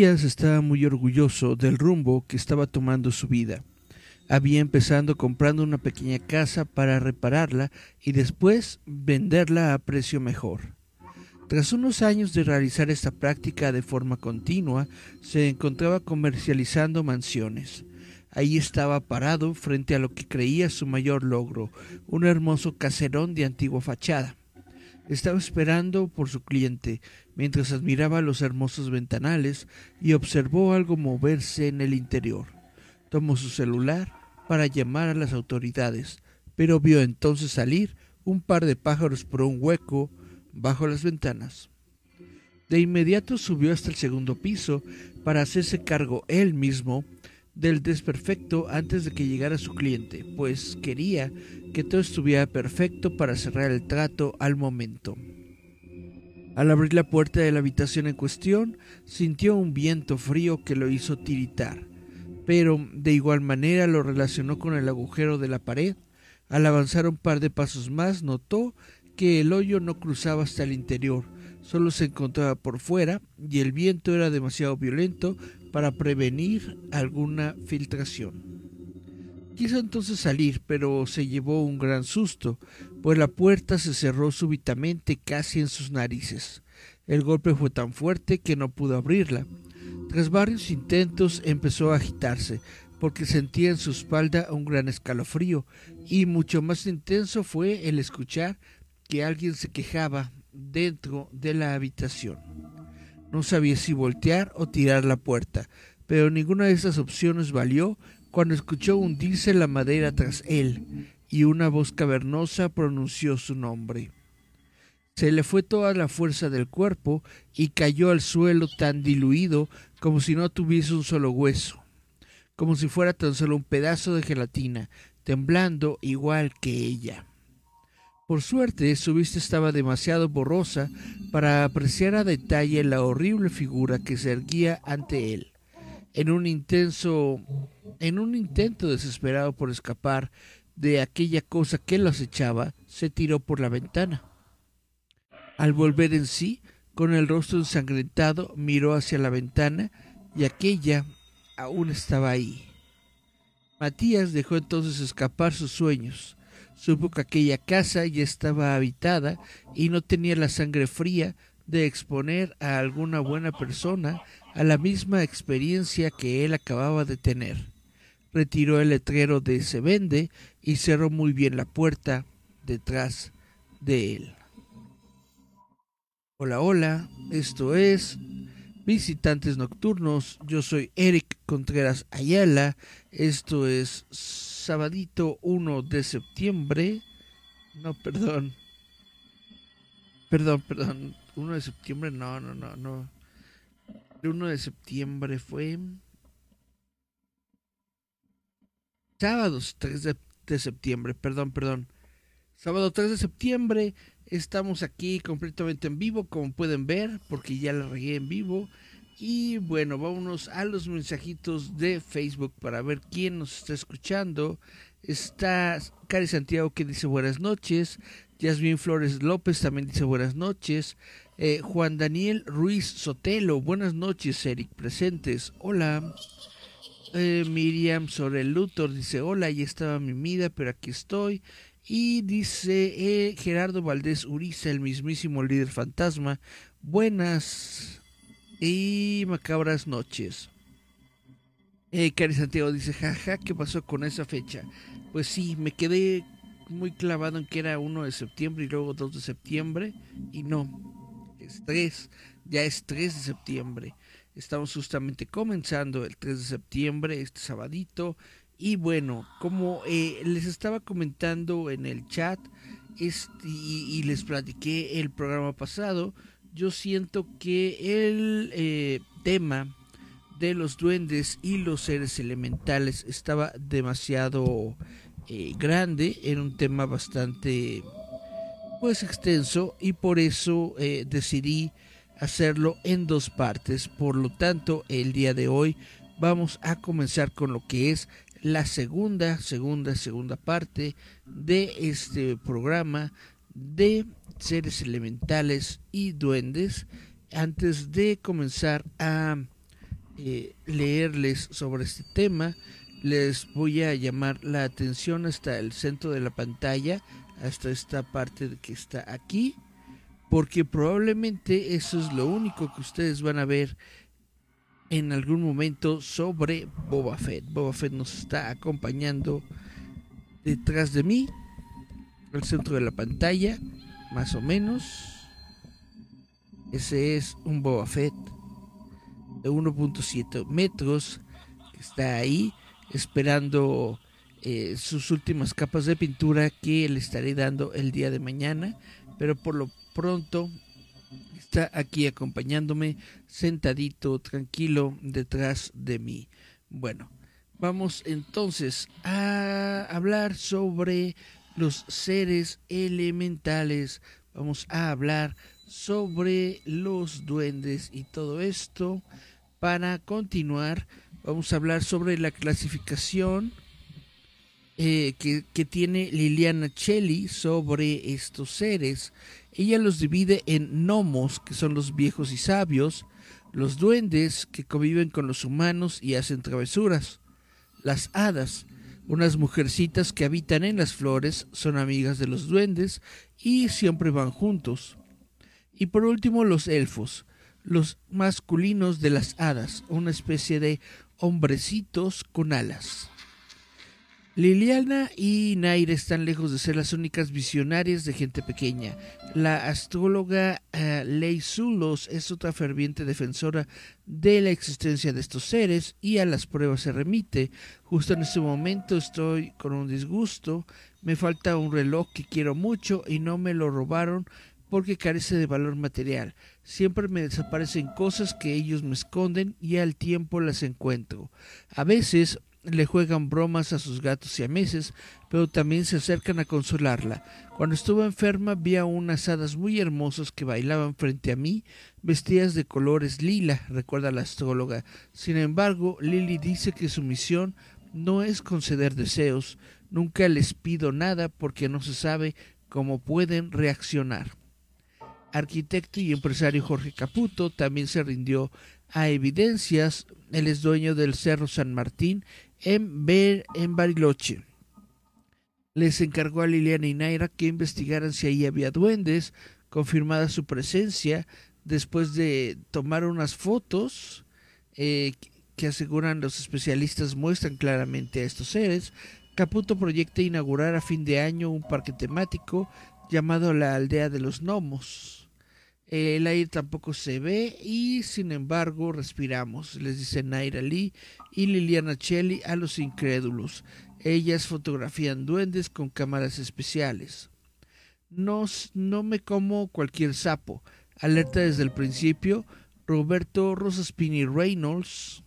Matías estaba muy orgulloso del rumbo que estaba tomando su vida. Había empezado comprando una pequeña casa para repararla y después venderla a precio mejor. Tras unos años de realizar esta práctica de forma continua, se encontraba comercializando mansiones. Ahí estaba parado frente a lo que creía su mayor logro, un hermoso caserón de antigua fachada. Estaba esperando por su cliente, mientras admiraba los hermosos ventanales y observó algo moverse en el interior. Tomó su celular para llamar a las autoridades, pero vio entonces salir un par de pájaros por un hueco bajo las ventanas. De inmediato subió hasta el segundo piso para hacerse cargo él mismo del desperfecto antes de que llegara su cliente, pues quería que todo estuviera perfecto para cerrar el trato al momento. Al abrir la puerta de la habitación en cuestión, sintió un viento frío que lo hizo tiritar, pero de igual manera lo relacionó con el agujero de la pared. Al avanzar un par de pasos más, notó que el hoyo no cruzaba hasta el interior, solo se encontraba por fuera y el viento era demasiado violento para prevenir alguna filtración. Quiso entonces salir, pero se llevó un gran susto, pues la puerta se cerró súbitamente casi en sus narices. El golpe fue tan fuerte que no pudo abrirla. Tras varios intentos empezó a agitarse, porque sentía en su espalda un gran escalofrío, y mucho más intenso fue el escuchar que alguien se quejaba dentro de la habitación. No sabía si voltear o tirar la puerta, pero ninguna de esas opciones valió cuando escuchó hundirse la madera tras él y una voz cavernosa pronunció su nombre. Se le fue toda la fuerza del cuerpo y cayó al suelo tan diluido como si no tuviese un solo hueso, como si fuera tan solo un pedazo de gelatina, temblando igual que ella. Por suerte, su vista estaba demasiado borrosa para apreciar a detalle la horrible figura que se erguía ante él. En un intenso, en un intento desesperado por escapar de aquella cosa que lo acechaba, se tiró por la ventana. Al volver en sí, con el rostro ensangrentado, miró hacia la ventana y aquella aún estaba ahí. Matías dejó entonces escapar sus sueños. Supo que aquella casa ya estaba habitada y no tenía la sangre fría de exponer a alguna buena persona a la misma experiencia que él acababa de tener. Retiró el letrero de se vende y cerró muy bien la puerta detrás de él. Hola, hola, esto es Visitantes Nocturnos, yo soy Eric Contreras Ayala, esto es sabadito 1 de septiembre. No, perdón. Perdón, perdón. 1 de septiembre, no, no, no, no. El 1 de septiembre fue... Sábados 3 de, de septiembre, perdón, perdón. Sábado 3 de septiembre estamos aquí completamente en vivo, como pueden ver, porque ya la regué en vivo. Y bueno, vámonos a los mensajitos de Facebook para ver quién nos está escuchando. Está Cari Santiago que dice buenas noches. Yasmin Flores López también dice buenas noches. Eh, Juan Daniel Ruiz Sotelo, buenas noches, Eric, presentes. Hola. Eh, Miriam Sorel Luthor dice hola, ahí estaba mi vida, pero aquí estoy. Y dice eh, Gerardo Valdés Uriza, el mismísimo líder fantasma. Buenas y macabras noches. Eh, Cari Santiago dice, jaja, ¿qué pasó con esa fecha? Pues sí, me quedé muy clavado en que era 1 de septiembre y luego 2 de septiembre. Y no, es 3, ya es 3 de septiembre. Estamos justamente comenzando el 3 de septiembre, este sabadito. Y bueno, como eh, les estaba comentando en el chat este, y les platiqué el programa pasado, yo siento que el eh, tema de los duendes y los seres elementales estaba demasiado eh, grande, era un tema bastante pues extenso y por eso eh, decidí hacerlo en dos partes. Por lo tanto, el día de hoy vamos a comenzar con lo que es la segunda, segunda, segunda parte de este programa de seres elementales y duendes. antes de comenzar a eh, leerles sobre este tema, les voy a llamar la atención hasta el centro de la pantalla, hasta esta parte que está aquí, porque probablemente eso es lo único que ustedes van a ver en algún momento sobre Boba Fett. Boba Fett nos está acompañando detrás de mí, al centro de la pantalla, más o menos. Ese es un Boba Fett de 1.7 metros que está ahí esperando eh, sus últimas capas de pintura que le estaré dando el día de mañana. Pero por lo pronto está aquí acompañándome sentadito, tranquilo, detrás de mí. Bueno, vamos entonces a hablar sobre los seres elementales. Vamos a hablar sobre los duendes y todo esto. Para continuar, vamos a hablar sobre la clasificación eh, que, que, tiene Liliana Chelli sobre estos seres. Ella los divide en gnomos, que son los viejos y sabios, los duendes, que conviven con los humanos y hacen travesuras, las hadas, unas mujercitas que habitan en las flores, son amigas de los duendes y siempre van juntos. Y por último los elfos, los masculinos de las hadas, una especie de hombrecitos con alas. Liliana y Naira están lejos de ser las únicas visionarias de gente pequeña. La astróloga uh, Zulos es otra ferviente defensora de la existencia de estos seres y a las pruebas se remite. Justo en este momento estoy con un disgusto. Me falta un reloj que quiero mucho y no me lo robaron porque carece de valor material. Siempre me desaparecen cosas que ellos me esconden y al tiempo las encuentro. A veces le juegan bromas a sus gatos y a meses, pero también se acercan a consolarla. Cuando estuvo enferma vi a unas hadas muy hermosas que bailaban frente a mí, vestidas de colores lila, recuerda la astróloga. Sin embargo, Lily dice que su misión no es conceder deseos, nunca les pido nada porque no se sabe cómo pueden reaccionar arquitecto y empresario Jorge Caputo también se rindió a evidencias. Él es dueño del Cerro San Martín en, en Bariloche. Les encargó a Liliana y Naira que investigaran si ahí había duendes, confirmada su presencia, después de tomar unas fotos eh, que aseguran los especialistas muestran claramente a estos seres. Caputo proyecta inaugurar a fin de año un parque temático llamado la Aldea de los Gnomos el aire tampoco se ve y sin embargo respiramos, les dice Naira Lee y Liliana Chelli a los incrédulos. Ellas fotografían duendes con cámaras especiales. No, no me como cualquier sapo. Alerta desde el principio. Roberto Rosaspini Reynolds,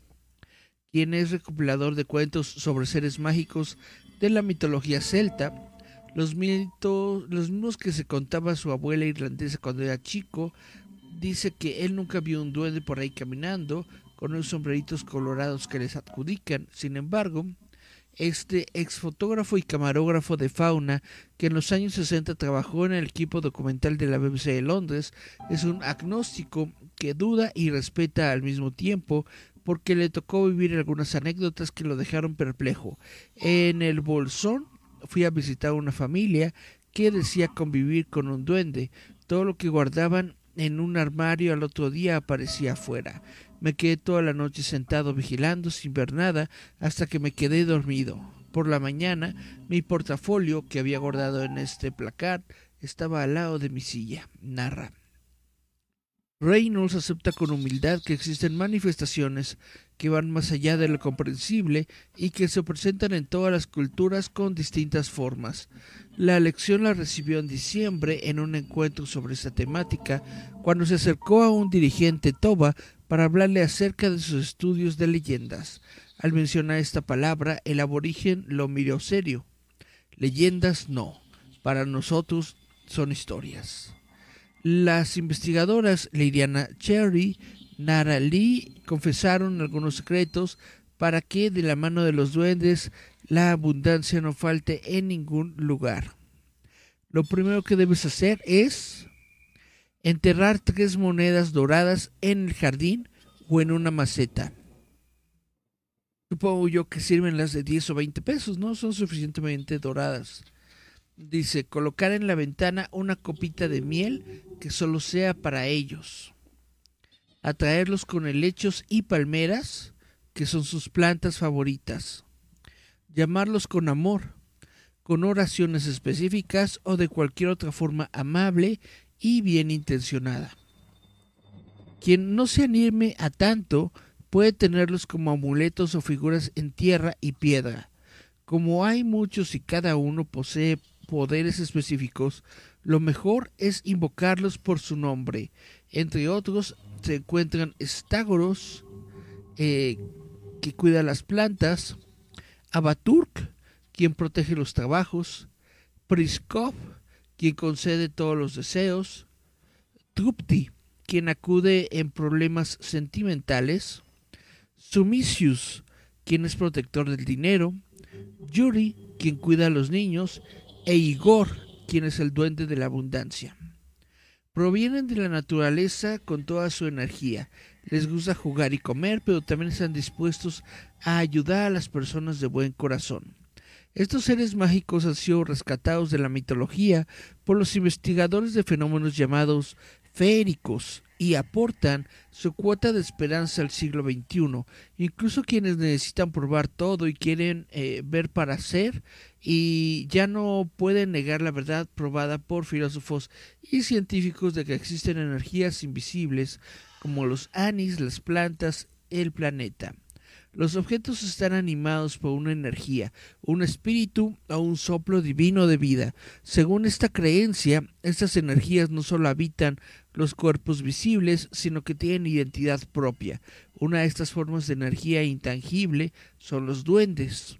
quien es recopilador de cuentos sobre seres mágicos de la mitología celta, los mitos, los mismos que se contaba su abuela irlandesa cuando era chico, dice que él nunca vio un duende por ahí caminando con unos sombreritos colorados que les adjudican. Sin embargo, este ex fotógrafo y camarógrafo de fauna, que en los años 60 trabajó en el equipo documental de la BBC de Londres, es un agnóstico que duda y respeta al mismo tiempo porque le tocó vivir algunas anécdotas que lo dejaron perplejo. En el Bolsón fui a visitar una familia que decía convivir con un duende. Todo lo que guardaban en un armario al otro día aparecía afuera. Me quedé toda la noche sentado vigilando sin ver nada hasta que me quedé dormido. Por la mañana, mi portafolio que había guardado en este placar estaba al lado de mi silla. Narra. Reynolds acepta con humildad que existen manifestaciones que van más allá de lo comprensible y que se presentan en todas las culturas con distintas formas. La lección la recibió en diciembre en un encuentro sobre esta temática, cuando se acercó a un dirigente Toba para hablarle acerca de sus estudios de leyendas. Al mencionar esta palabra, el aborigen lo miró serio. Leyendas no, para nosotros son historias. Las investigadoras Liliana Cherry, Nara Lee confesaron algunos secretos para que de la mano de los duendes la abundancia no falte en ningún lugar. Lo primero que debes hacer es enterrar tres monedas doradas en el jardín o en una maceta. Supongo yo que sirven las de 10 o 20 pesos, ¿no? Son suficientemente doradas. Dice, colocar en la ventana una copita de miel que solo sea para ellos. Atraerlos con helechos y palmeras, que son sus plantas favoritas. Llamarlos con amor, con oraciones específicas o de cualquier otra forma amable y bien intencionada. Quien no se anime a tanto puede tenerlos como amuletos o figuras en tierra y piedra. Como hay muchos y cada uno posee poderes específicos, lo mejor es invocarlos por su nombre. Entre otros se encuentran Estágoros, eh, que cuida las plantas, Abaturk, quien protege los trabajos, Priskov, quien concede todos los deseos, Trupti, quien acude en problemas sentimentales, Sumisius, quien es protector del dinero, Yuri, quien cuida a los niños, e Igor, quien es el duende de la abundancia. Provienen de la naturaleza con toda su energía. Les gusta jugar y comer, pero también están dispuestos a ayudar a las personas de buen corazón. Estos seres mágicos han sido rescatados de la mitología por los investigadores de fenómenos llamados féricos y aportan su cuota de esperanza al siglo XXI. Incluso quienes necesitan probar todo y quieren eh, ver para ser y ya no pueden negar la verdad probada por filósofos y científicos de que existen energías invisibles como los anis, las plantas, el planeta. Los objetos están animados por una energía, un espíritu o un soplo divino de vida. Según esta creencia, estas energías no solo habitan los cuerpos visibles, sino que tienen identidad propia. Una de estas formas de energía intangible son los duendes.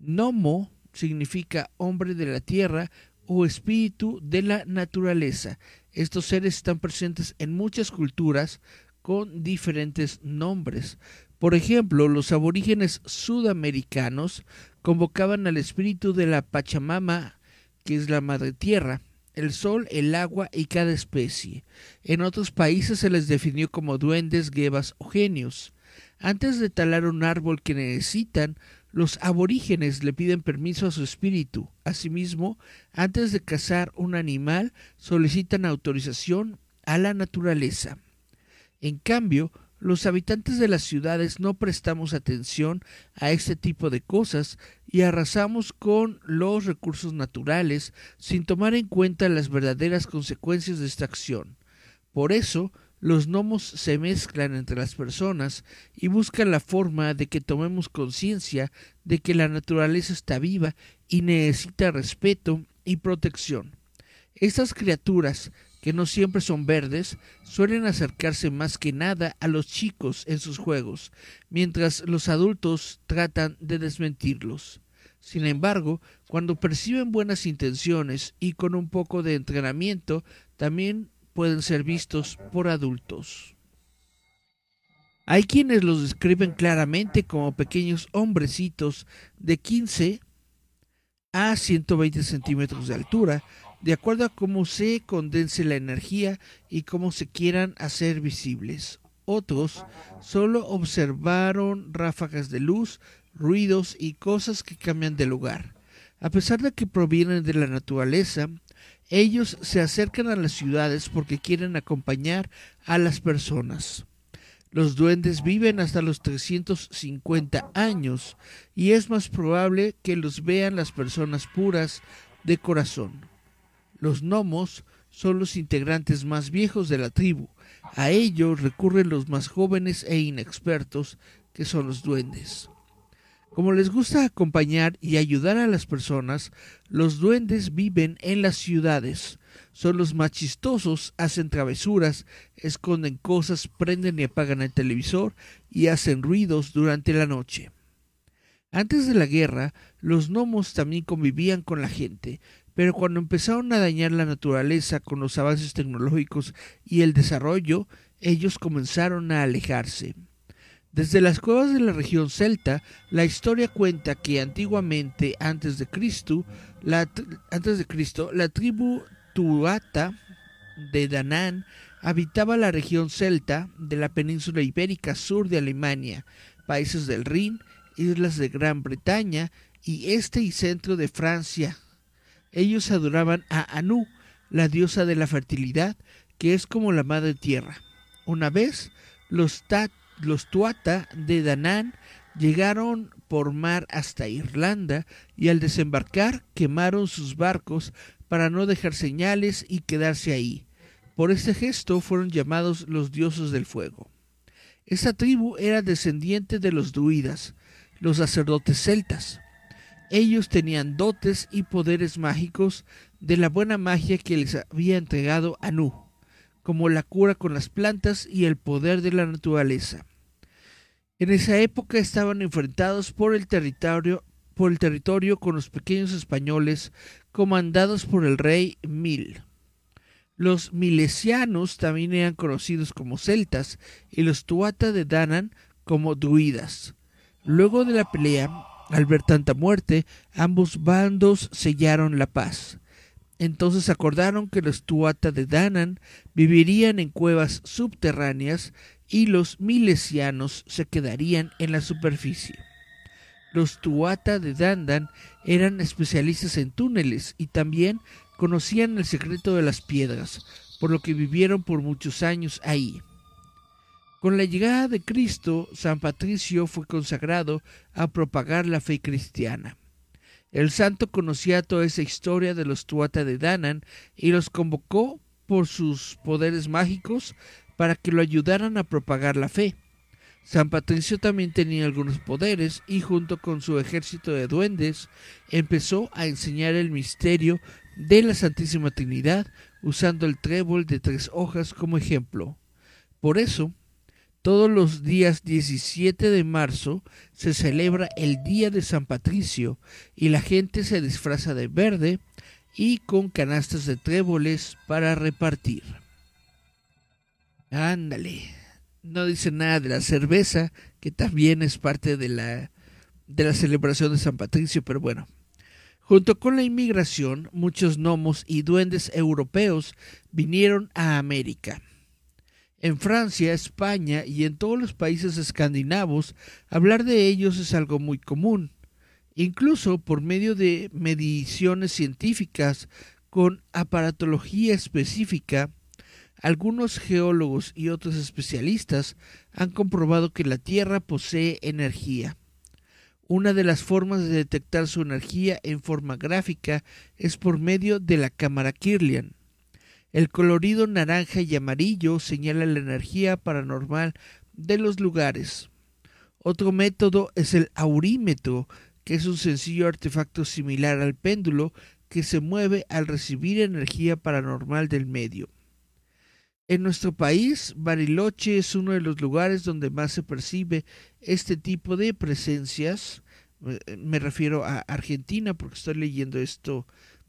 Nomo significa hombre de la tierra o espíritu de la naturaleza. Estos seres están presentes en muchas culturas con diferentes nombres. Por ejemplo, los aborígenes sudamericanos convocaban al espíritu de la Pachamama, que es la madre tierra, el sol, el agua y cada especie. En otros países se les definió como duendes, guevas o genios. Antes de talar un árbol que necesitan, los aborígenes le piden permiso a su espíritu. Asimismo, antes de cazar un animal, solicitan autorización a la naturaleza. En cambio, los habitantes de las ciudades no prestamos atención a este tipo de cosas y arrasamos con los recursos naturales sin tomar en cuenta las verdaderas consecuencias de esta acción. Por eso, los gnomos se mezclan entre las personas y buscan la forma de que tomemos conciencia de que la naturaleza está viva y necesita respeto y protección. Estas criaturas que no siempre son verdes, suelen acercarse más que nada a los chicos en sus juegos, mientras los adultos tratan de desmentirlos. Sin embargo, cuando perciben buenas intenciones y con un poco de entrenamiento, también pueden ser vistos por adultos. Hay quienes los describen claramente como pequeños hombrecitos de 15 a 120 centímetros de altura, de acuerdo a cómo se condense la energía y cómo se quieran hacer visibles. Otros solo observaron ráfagas de luz, ruidos y cosas que cambian de lugar. A pesar de que provienen de la naturaleza, ellos se acercan a las ciudades porque quieren acompañar a las personas. Los duendes viven hasta los 350 años y es más probable que los vean las personas puras de corazón. Los gnomos son los integrantes más viejos de la tribu. A ellos recurren los más jóvenes e inexpertos, que son los duendes. Como les gusta acompañar y ayudar a las personas, los duendes viven en las ciudades. Son los más chistosos, hacen travesuras, esconden cosas, prenden y apagan el televisor y hacen ruidos durante la noche. Antes de la guerra, los gnomos también convivían con la gente, pero cuando empezaron a dañar la naturaleza con los avances tecnológicos y el desarrollo, ellos comenzaron a alejarse. Desde las cuevas de la región celta, la historia cuenta que antiguamente, antes de Cristo, la, tribu Tuata de Danán habitaba la región celta de la península ibérica sur de Alemania, países del Rin, islas de Gran Bretaña y este y centro de Francia. Ellos adoraban a Anu, la diosa de la fertilidad, que es como la madre tierra. Una vez, los, Tuata de Danán llegaron por mar hasta Irlanda y al desembarcar quemaron sus barcos para no dejar señales y quedarse ahí. Por este gesto fueron llamados los dioses del fuego. Esta tribu era descendiente de los druidas, los sacerdotes celtas. Ellos tenían dotes y poderes mágicos de la buena magia que les había entregado Anu, como la cura con las plantas y el poder de la naturaleza. En esa época estaban enfrentados por el territorio, con los pequeños españoles comandados por el rey Mil. Los milesianos también eran conocidos como celtas y los tuata de Danan como druidas. Luego de la pelea, al ver tanta muerte, ambos bandos sellaron la paz. Entonces acordaron que los tuata de Danan vivirían en cuevas subterráneas y los milesianos se quedarían en la superficie. Los tuata de Dandan eran especialistas en túneles y también conocían el secreto de las piedras, por lo que vivieron por muchos años ahí. Con la llegada de Cristo, San Patricio fue consagrado a propagar la fe cristiana. El santo conocía toda esa historia de los Tuata de Danan y los convocó por sus poderes mágicos para que lo ayudaran a propagar la fe. San Patricio también tenía algunos poderes y junto con su ejército de duendes empezó a enseñar el misterio de la Santísima Trinidad usando el trébol de tres hojas como ejemplo. Por eso, todos los días 17 de marzo se celebra el Día de San Patricio y la gente se disfraza de verde y con canastas de tréboles para repartir. Ándale. No dice nada de la cerveza, que también es parte de la, de la celebración de San Patricio, pero bueno. Junto con la inmigración, muchos gnomos y duendes europeos vinieron a América. En Francia, España y en todos los países escandinavos, hablar de ellos es algo muy común. Incluso por medio de mediciones científicas con aparatología específica, algunos geólogos y otros especialistas han comprobado que la Tierra posee energía. Una de las formas de detectar su energía en forma gráfica es por medio de la cámara Kirlian. El colorido naranja y amarillo señala la energía paranormal de los lugares. Otro método es el aurímetro, que es un sencillo artefacto similar al péndulo que se mueve al recibir energía paranormal del medio. En nuestro país, Bariloche es uno de los lugares donde más se percibe este tipo de presencias. Me refiero a Argentina porque estoy leyendo esto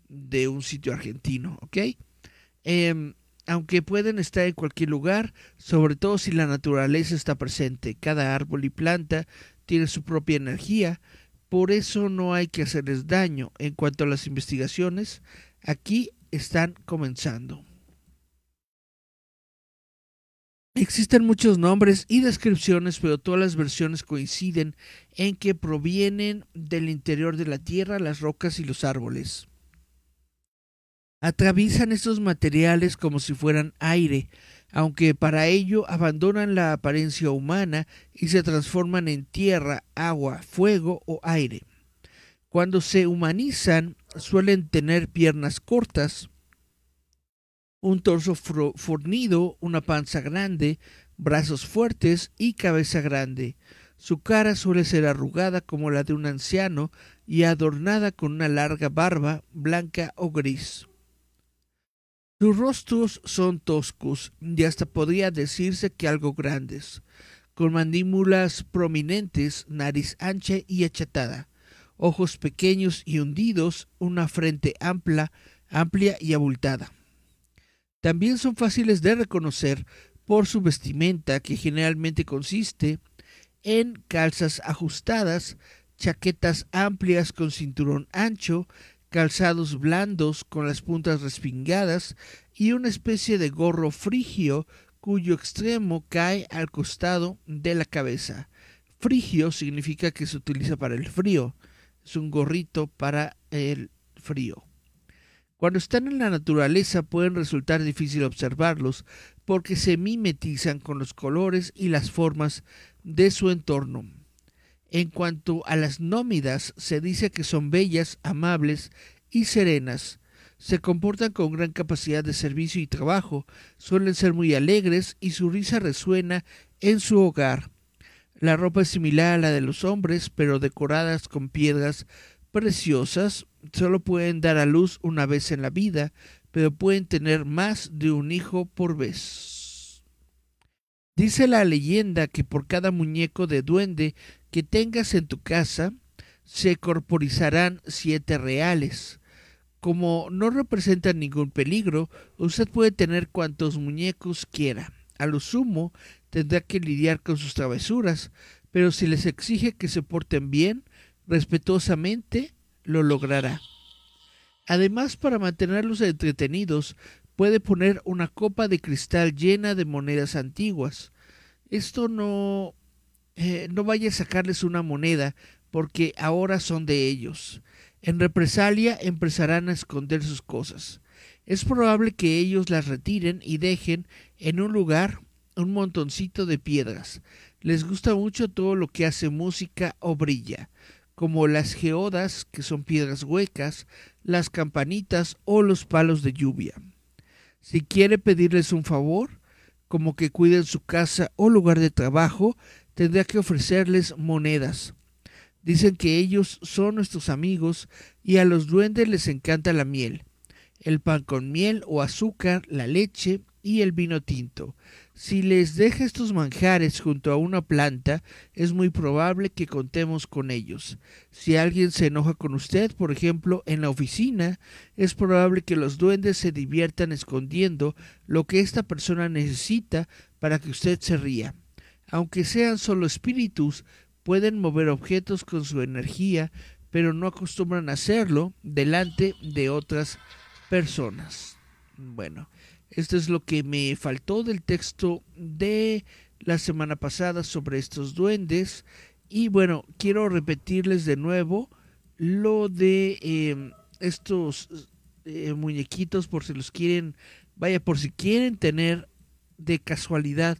de un sitio argentino, ¿ok? Em, aunque pueden estar en cualquier lugar, sobre todo si la naturaleza está presente. Cada árbol y planta tiene su propia energía, por eso no hay que hacerles daño. En cuanto a las investigaciones, aquí están comenzando. Existen muchos nombres y descripciones, pero todas las versiones coinciden en que provienen del interior de la tierra, las rocas y los árboles. Atraviesan estos materiales como si fueran aire, aunque para ello abandonan la apariencia humana y se transforman en tierra, agua, fuego o aire. Cuando se humanizan suelen tener piernas cortas, un torso fornido, una panza grande, brazos fuertes y cabeza grande. Su cara suele ser arrugada como la de un anciano y adornada con una larga barba blanca o gris. Sus rostros son toscos y hasta podría decirse que algo grandes, con mandíbulas prominentes, nariz ancha y achatada, ojos pequeños y hundidos, una frente amplia, amplia y abultada. También son fáciles de reconocer por su vestimenta que generalmente consiste en calzas ajustadas, chaquetas amplias con cinturón ancho, calzados blandos con las puntas respingadas y una especie de gorro frigio cuyo extremo cae al costado de la cabeza. Frigio significa que se utiliza para el frío. Es un gorrito para el frío. Cuando están en la naturaleza pueden resultar difícil observarlos porque se mimetizan con los colores y las formas de su entorno. En cuanto a las nómidas, se dice que son bellas, amables y serenas. Se comportan con gran capacidad de servicio y trabajo, suelen ser muy alegres y su risa resuena en su hogar. La ropa es similar a la de los hombres, pero decoradas con piedras preciosas. Solo pueden dar a luz una vez en la vida, pero pueden tener más de un hijo por vez. Dice la leyenda que por cada muñeco de duende que tengas en tu casa, se corporizarán siete reales. Como no representan ningún peligro, usted puede tener cuantos muñecos quiera. A lo sumo, tendrá que lidiar con sus travesuras, pero si les exige que se porten bien, respetuosamente, lo logrará. Además, para mantenerlos entretenidos, puede poner una copa de cristal llena de monedas antiguas. Esto no... Eh, no vaya a sacarles una moneda, porque ahora son de ellos. En represalia empezarán a esconder sus cosas. Es probable que ellos las retiren y dejen en un lugar un montoncito de piedras. Les gusta mucho todo lo que hace música o brilla, como las geodas, que son piedras huecas, las campanitas o los palos de lluvia. Si quiere pedirles un favor, como que cuiden su casa o lugar de trabajo, tendrá que ofrecerles monedas. Dicen que ellos son nuestros amigos y a los duendes les encanta la miel, el pan con miel o azúcar, la leche y el vino tinto. Si les deja estos manjares junto a una planta, es muy probable que contemos con ellos. Si alguien se enoja con usted, por ejemplo, en la oficina, es probable que los duendes se diviertan escondiendo lo que esta persona necesita para que usted se ría. Aunque sean solo espíritus, pueden mover objetos con su energía, pero no acostumbran a hacerlo delante de otras personas. Bueno, esto es lo que me faltó del texto de la semana pasada sobre estos duendes. Y bueno, quiero repetirles de nuevo lo de em, estos eh, muñequitos por si los quieren, vaya, por si quieren tener de casualidad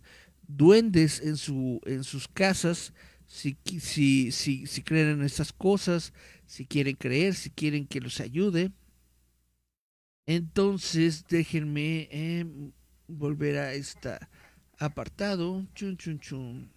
duendes en, su, en sus casas, si, si, si, si creen en estas cosas, si quieren creer, si quieren que los ayude. Entonces, déjenme eh, volver a este apartado. Chun, chun, chun.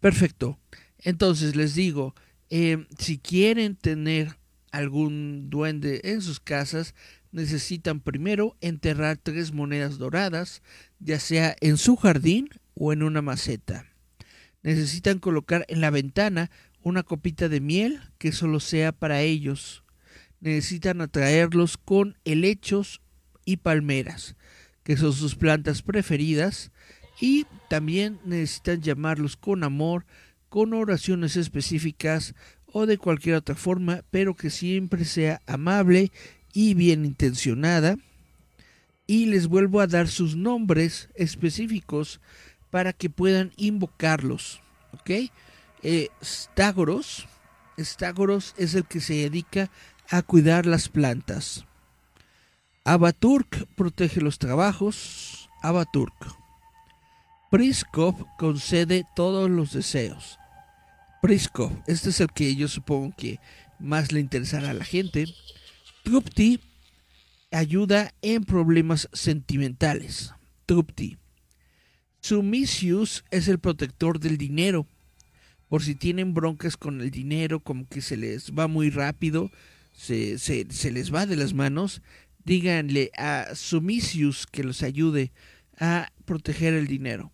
Perfecto. Entonces les digo, eh, si quieren tener algún duende en sus casas, necesitan primero enterrar tres monedas doradas, ya sea en su jardín o en una maceta. Necesitan colocar en la ventana una copita de miel que solo sea para ellos. Necesitan atraerlos con helechos y palmeras, que son sus plantas preferidas, y también necesitan llamarlos con amor, con oraciones específicas o de cualquier otra forma, pero que siempre sea amable y bien intencionada. Y les vuelvo a dar sus nombres específicos para que puedan invocarlos. ¿Ok? eh, Stagoros. Es el que se dedica a cuidar las plantas. Abaturk protege los trabajos. Abaturk. Priskov concede todos los deseos. Priskov, este es el que yo supongo que más le interesará a la gente. Trupti ayuda en problemas sentimentales. Trupti. Sumisius es el protector del dinero por si tienen broncas con el dinero, como que se les va muy rápido, se, se, les va de las manos, díganle a Sumisius que los ayude a proteger el dinero.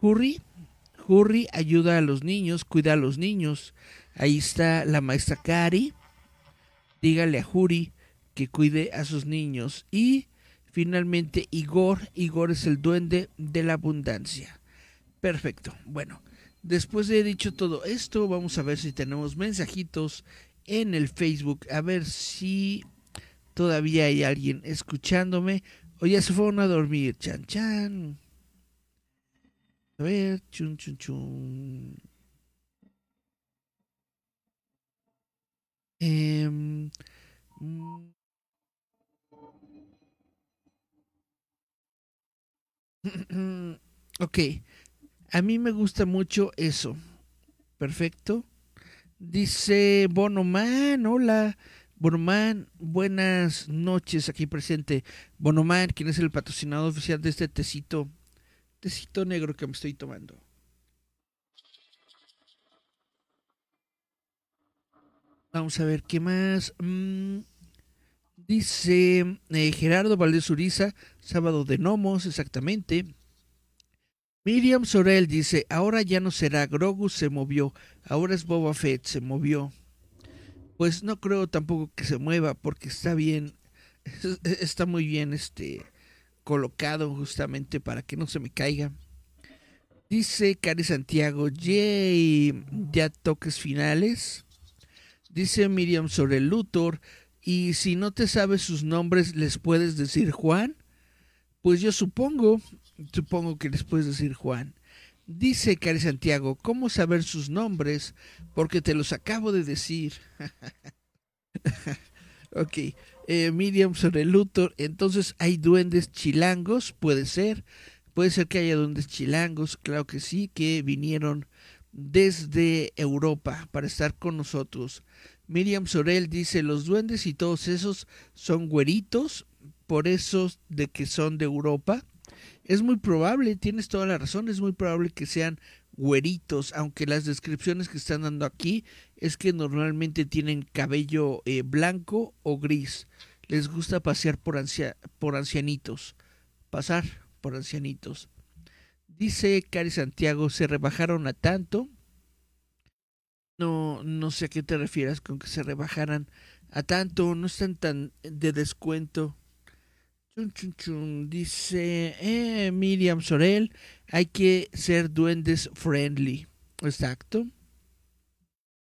Hurry, Hurry ayuda a los niños, cuida a los niños. Ahí está la maestra Kari. Dígale a Hurry que cuide a sus niños. Y finalmente Igor. Igor es el duende de la abundancia. Perfecto. Bueno, después de dicho todo esto, vamos a ver si tenemos mensajitos en el Facebook. A ver si todavía hay alguien escuchándome. O ya se fueron a dormir. Chan, chan. A ver, chun, chun, chun. Eh, ok, a mí me gusta mucho eso. Perfecto. Dice Bonoman, hola. Bonoman, buenas noches aquí presente. Bonoman, quien es el patrocinador oficial de este tecito, tecito negro que me estoy tomando. Vamos a ver qué más. Mm, dice eh, Gerardo Valdés Uriza, sábado de Nomos, exactamente. Miriam Sorel dice, ahora ya no será, Grogu se movió, ahora es Boba Fett, se movió. Pues no creo tampoco que se mueva, porque está bien, está muy bien este colocado justamente para que no se me caiga. Dice Cari Santiago, yay, ya toques finales. Dice Miriam sobre Luthor, y si no te sabes sus nombres, ¿les puedes decir Juan? Pues yo supongo, supongo que les puedes decir Juan. Dice Cari Santiago, ¿cómo saber sus nombres? Porque te los acabo de decir. ok, eh, Miriam sobre Luthor, entonces hay duendes chilangos, puede ser. Puede ser que haya duendes chilangos, claro que sí, que vinieron desde Europa para estar con nosotros. Miriam Sorel dice, los duendes y todos esos son güeritos, por eso de que son de Europa. Es muy probable, tienes toda la razón, es muy probable que sean güeritos, aunque las descripciones que están dando aquí es que normalmente tienen cabello eh, blanco o gris. Les gusta pasear por, por ancianitos, pasar por ancianitos. Dice Cari Santiago, se rebajaron a tanto no, no sé a qué te refieras con que se rebajaran a tanto, no están tan de descuento. Chun, chun. Dice eh, Miriam Sorel, hay que ser duendes friendly. Exacto.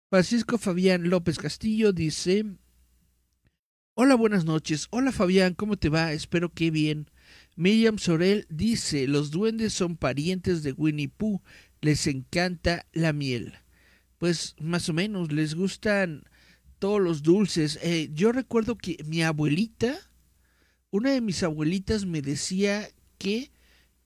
Francisco Fabián López Castillo dice, hola, buenas noches. Hola Fabián, ¿cómo te va? Espero que bien. Miriam Sorel dice, los duendes son parientes de Winnie Pooh, les encanta la miel pues más o menos les gustan todos los dulces. Eh, yo recuerdo que mi abuelita, una de mis abuelitas me decía que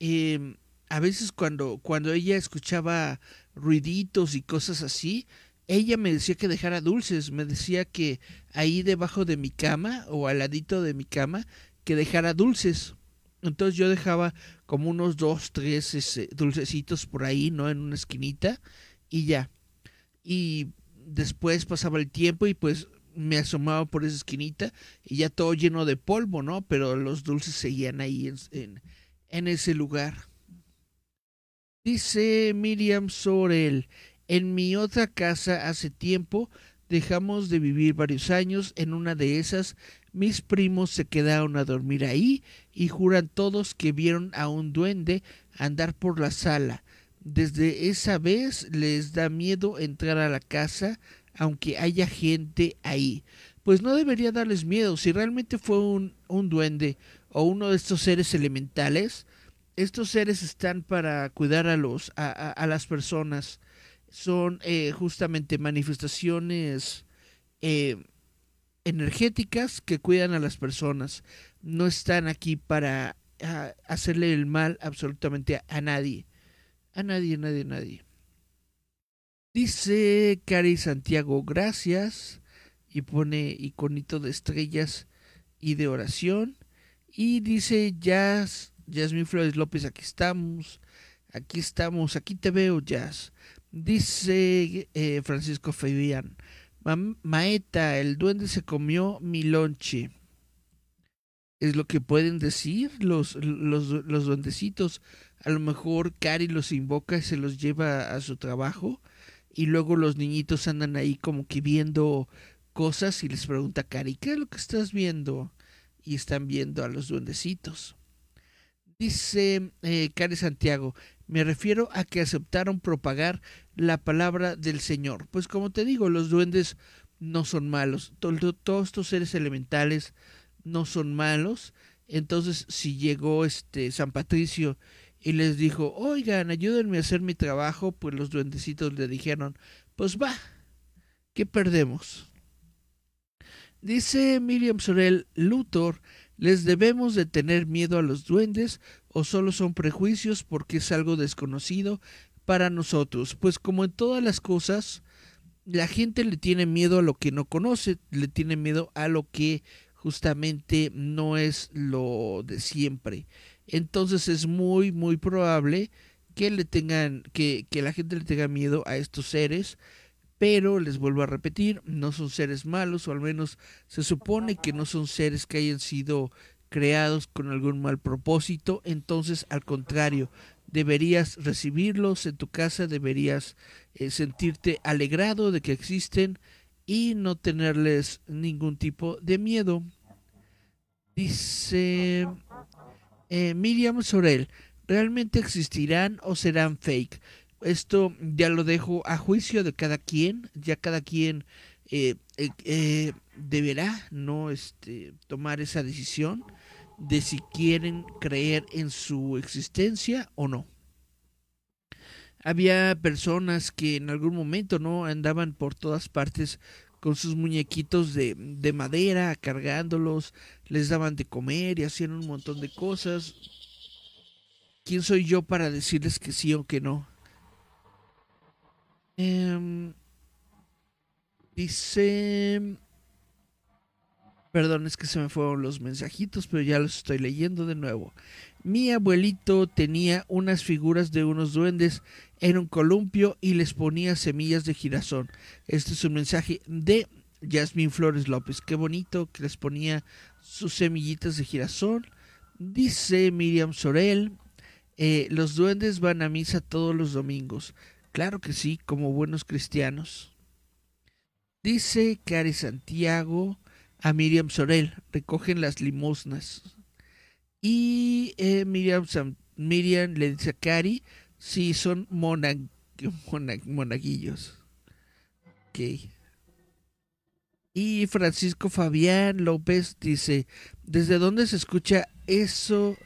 em, a veces cuando, cuando ella escuchaba ruiditos y cosas así, ella me decía que dejara dulces, me decía que ahí debajo de mi cama o al ladito de mi cama, que dejara dulces. Entonces yo dejaba como unos dos, tres dulcecitos por ahí, ¿no? En una esquinita y ya y después pasaba el tiempo y pues me asomaba por esa esquinita y ya todo lleno de polvo, ¿no? Pero los dulces seguían ahí en, ese lugar. Dice Miriam Sorel, en mi otra casa hace tiempo dejamos de vivir varios años, en una de esas mis primos se quedaron a dormir ahí y juran todos que vieron a un duende andar por la sala desde esa vez les da miedo entrar a la casa aunque haya gente ahí. Pues no debería darles miedo. Si realmente fue un, duende o uno de estos seres elementales, estos seres están para cuidar a, los, a, las personas. Son eh, justamente manifestaciones eh, energéticas que cuidan a las personas. No están aquí para hacerle el mal absolutamente a nadie. A nadie, nadie, nadie. Dice Cari Santiago, gracias. Y pone iconito de estrellas y de oración. Y dice Jazz, Jasmine Flores López, aquí estamos. Aquí estamos, aquí te veo, Jazz. Dice eh, Francisco Fabián, Maeta, el duende se comió mi lonche. Es lo que pueden decir los, los, los duendecitos a lo mejor Cari los invoca y se los lleva a su trabajo y luego los niñitos andan ahí como que viendo cosas y les pregunta Cari, ¿qué es lo que estás viendo? Y están viendo a los duendecitos. Dice eh, Cari Santiago, Me refiero a que aceptaron propagar la palabra del Señor. Pues como te digo, los duendes no son malos. Todos estos seres elementales no son malos. Entonces, si llegó este San Patricio y les dijo, oigan, ayúdenme a hacer mi trabajo, pues los duendecitos le dijeron, pues va, ¿qué perdemos? Dice Miriam Sorel, Luthor, ¿les debemos de tener miedo a los duendes o solo son prejuicios porque es algo desconocido para nosotros? Pues como en todas las cosas, la gente le tiene miedo a lo que no conoce, le tiene miedo a lo que justamente no es lo de siempre. Entonces es muy, muy probable que le tengan, que, que la gente le tenga miedo a estos seres, pero les vuelvo a repetir, no son seres malos, o al menos se supone que no son seres que hayan sido creados con algún mal propósito, entonces al contrario, deberías recibirlos en tu casa, deberías eh, sentirte alegrado de que existen y no tenerles ningún tipo de miedo. Dice eh, Miriam Sorel, ¿realmente existirán o serán fake? Esto ya lo dejo a juicio de cada quien, ya cada quien eh, eh, deberá no este, tomar esa decisión de si quieren creer en su existencia o no. Había personas que en algún momento no andaban por todas partes con sus muñequitos de, de madera, cargándolos, les daban de comer y hacían un montón de cosas. ¿Quién soy yo para decirles que sí o que no? Em, dice... Perdón, es que se me fueron los mensajitos, pero ya los estoy leyendo de nuevo. Mi abuelito tenía unas figuras de unos duendes en un columpio y les ponía semillas de girasol. Este es un mensaje de Jasmine Flores López. Qué bonito que les ponía sus semillitas de girasol. Dice Miriam Sorel, eh, los duendes van a misa todos los domingos. Claro que sí, como buenos cristianos. Dice Cari Santiago a Miriam Sorel, recogen las limosnas. Y eh, Miriam, Miriam le dice a Cari, Sí, son monaguillos. Ok. Y Francisco Fabián López dice, ¿desde dónde se escucha eso?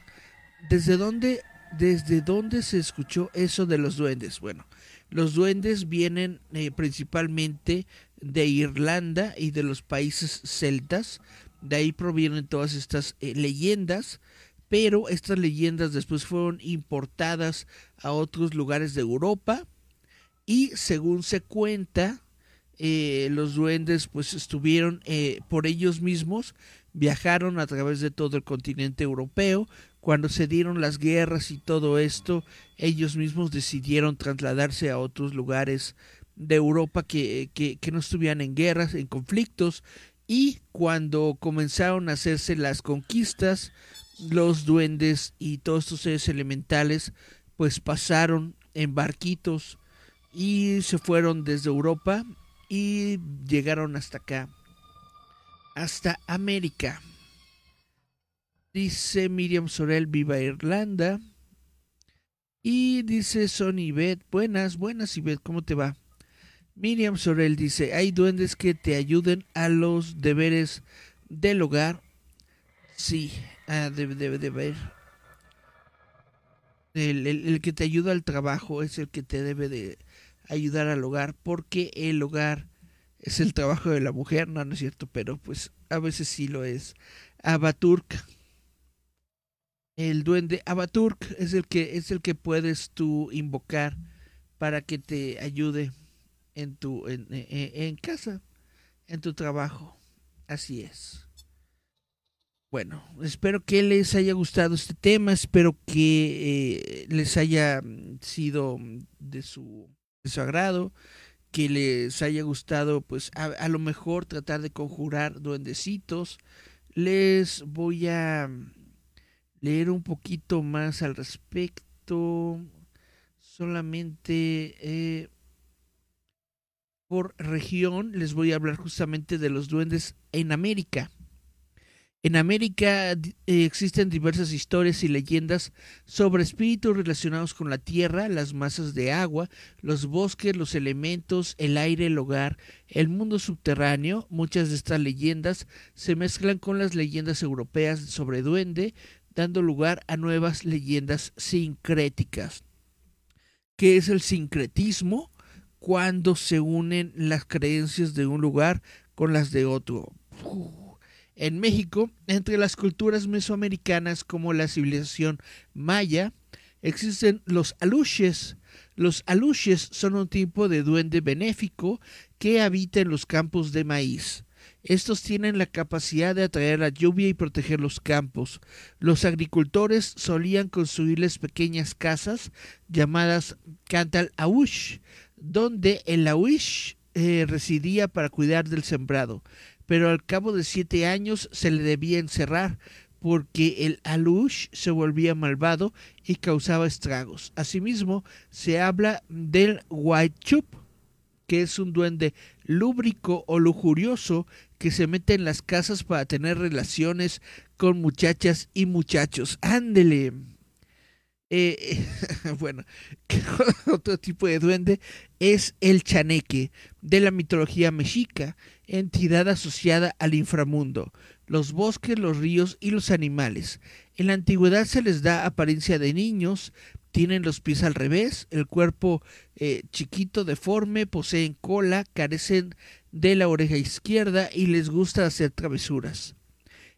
¿Desde dónde, desde dónde se escuchó eso de los duendes? Bueno, los duendes vienen eh, principalmente de Irlanda y de los países celtas. De ahí provienen todas estas eh, leyendas pero estas leyendas después fueron importadas a otros lugares de Europa y según se cuenta, eh, los duendes pues estuvieron eh, por ellos mismos, viajaron a través de todo el continente europeo, cuando se dieron las guerras y todo esto, ellos mismos decidieron trasladarse a otros lugares de Europa que, que, que no estuvieran en guerras, en conflictos, y cuando comenzaron a hacerse las conquistas, los duendes y todos estos seres elementales pues pasaron en barquitos y se fueron desde Europa y llegaron hasta acá, hasta América. Dice Miriam Sorel, viva Irlanda. Y dice Sonny Beth, buenas, buenas Ivette, ¿cómo te va? Miriam Sorel dice, hay duendes que te ayuden a los deberes del hogar. Sí, Ah, debe, de ver. El, que te ayuda al trabajo es el que te debe de ayudar al hogar, porque el hogar es el trabajo de la mujer, no, no es cierto, pero pues a veces sí lo es. Abaturk. El duende Abaturk es el que es el que puedes tú invocar para que te ayude en tu en, en casa, en tu trabajo. Así es. Bueno, espero que les haya gustado este tema, espero que eh, les haya sido de su, de su agrado, que les haya gustado, pues a, lo mejor tratar de conjurar duendecitos. Les voy a leer un poquito más al respecto, solamente eh, por región les voy a hablar justamente de los duendes en América. En América eh, existen diversas historias y leyendas sobre espíritus relacionados con la tierra, las masas de agua, los bosques, los elementos, el aire, el hogar, el mundo subterráneo. Muchas de estas leyendas se mezclan con las leyendas europeas sobre duende, dando lugar a nuevas leyendas sincréticas. ¿Qué es el sincretismo? Cuando se unen las creencias de un lugar con las de otro. En México, entre las culturas mesoamericanas como la civilización maya, existen los aluches. Los aluches son un tipo de duende benéfico que habita en los campos de maíz. Estos tienen la capacidad de atraer la lluvia y proteger los campos. Los agricultores solían construirles pequeñas casas llamadas cantal aush, donde el aush eh, residía para cuidar del sembrado pero al cabo de siete años se le debía encerrar porque el alush se volvía malvado y causaba estragos. Asimismo, se habla del white chup, que es un duende lúbrico o lujurioso que se mete en las casas para tener relaciones con muchachas y muchachos. Ándele. Eh, bueno, otro tipo de duende es el chaneque de la mitología mexica, entidad asociada al inframundo, los bosques, los ríos y los animales. En la antigüedad se les da apariencia de niños, tienen los pies al revés, el cuerpo eh, chiquito, deforme, poseen cola, carecen de la oreja izquierda y les gusta hacer travesuras.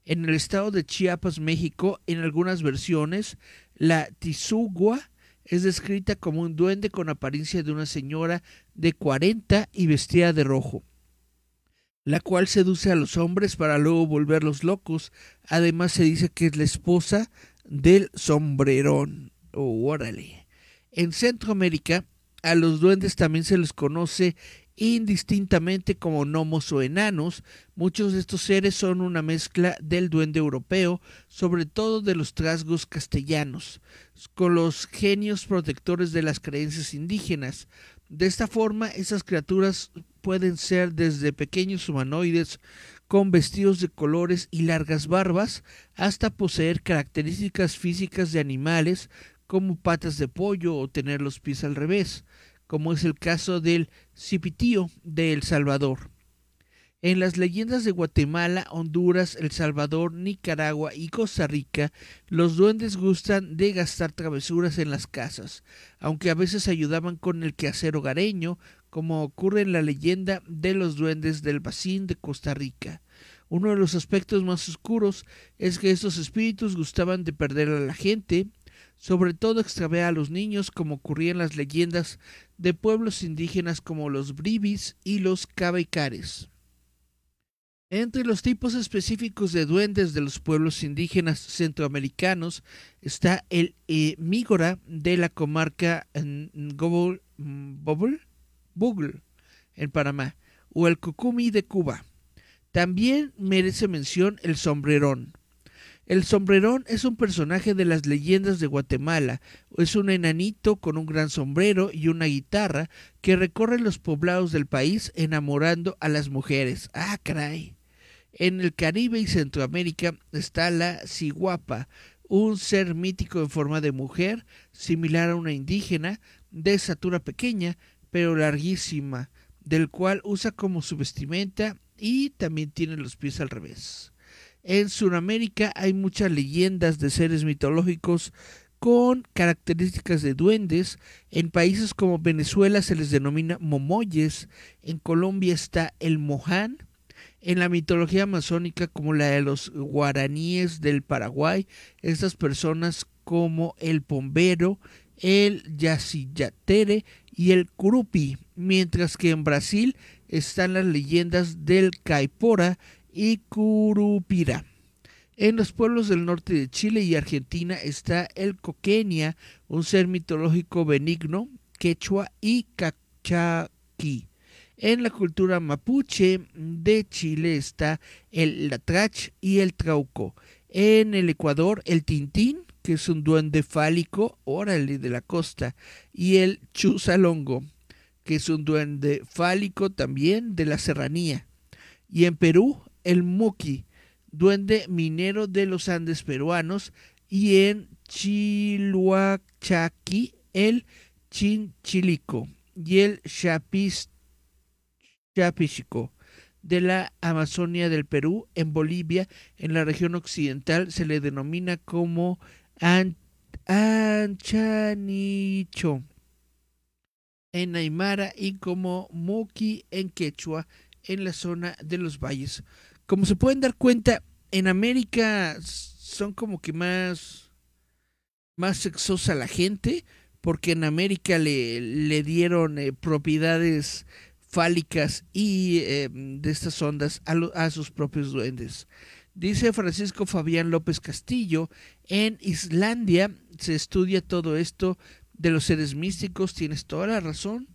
En el estado de Chiapas, México, en algunas versiones, la Tizugua es descrita como un duende con apariencia de una señora de 40 y vestida de rojo, la cual seduce a los hombres para luego volverlos locos. Además se dice que es la esposa del sombrerón. Oh, órale. En Centroamérica, a los duendes también se les conoce indistintamente como gnomos o enanos. Muchos de estos seres son una mezcla del duende europeo, sobre todo de los trasgos castellanos, con los genios protectores de las creencias indígenas. De esta forma, esas criaturas pueden ser desde pequeños humanoides con vestidos de colores y largas barbas, hasta poseer características físicas de animales como patas de pollo o tener los pies al revés como es el caso del Cipitío de El Salvador. En las leyendas de Guatemala, Honduras, El Salvador, Nicaragua y Costa Rica, los duendes gustan de gastar travesuras en las casas, aunque a veces ayudaban con el quehacer hogareño, como ocurre en la leyenda de los duendes del Bacín de Costa Rica. Uno de los aspectos más oscuros es que estos espíritus gustaban de perder a la gente, sobre todo extravía a los niños como ocurría en las leyendas de pueblos indígenas como los bribis y los cabaicares. Entre los tipos específicos de duendes de los pueblos indígenas centroamericanos está el emígora de la comarca Bugle en Panamá o el cucumi de Cuba. También merece mención el sombrerón, el sombrerón es un personaje de las leyendas de Guatemala. Es un enanito con un gran sombrero y una guitarra que recorre los poblados del país enamorando a las mujeres. ¡Ah, caray! En el Caribe y Centroamérica está la ciguapa, un ser mítico en forma de mujer, similar a una indígena, de estatura pequeña, pero larguísima, del cual usa como su vestimenta y también tiene los pies al revés. En Sudamérica hay muchas leyendas de seres mitológicos con características de duendes. En países como Venezuela se les denomina momoyes. En Colombia está el moján. En la mitología amazónica, como la de los guaraníes del Paraguay, estas personas como el pombero, el yacillatere y el curupi, mientras que en Brasil están las leyendas del caipora y Curupira. En los pueblos del norte de Chile y Argentina está el coquenia, un ser mitológico benigno, quechua y cachaqui. En la cultura mapuche de Chile está el latrach y el trauco. En el Ecuador, el tintín, que es un duende fálico, órale, de la costa, y el chusalongo, que es un duende fálico también de la serranía. Y en Perú, el muki, duende minero de los Andes peruanos, y en Chiluachaqui el Chinchilico y el Chapis, Chapichico de la Amazonia del Perú, en Bolivia, en la región occidental, se le denomina como Anchanicho en Aymara y como Moki en Quechua en la zona de los valles. Como se pueden dar cuenta, en América son como que más, más sexosa la gente, porque en América le, le dieron eh, propiedades fálicas y eh, de estas ondas a, a sus propios duendes. Dice Francisco Fabián López Castillo, en Islandia se estudia todo esto de los seres místicos, tienes toda la razón.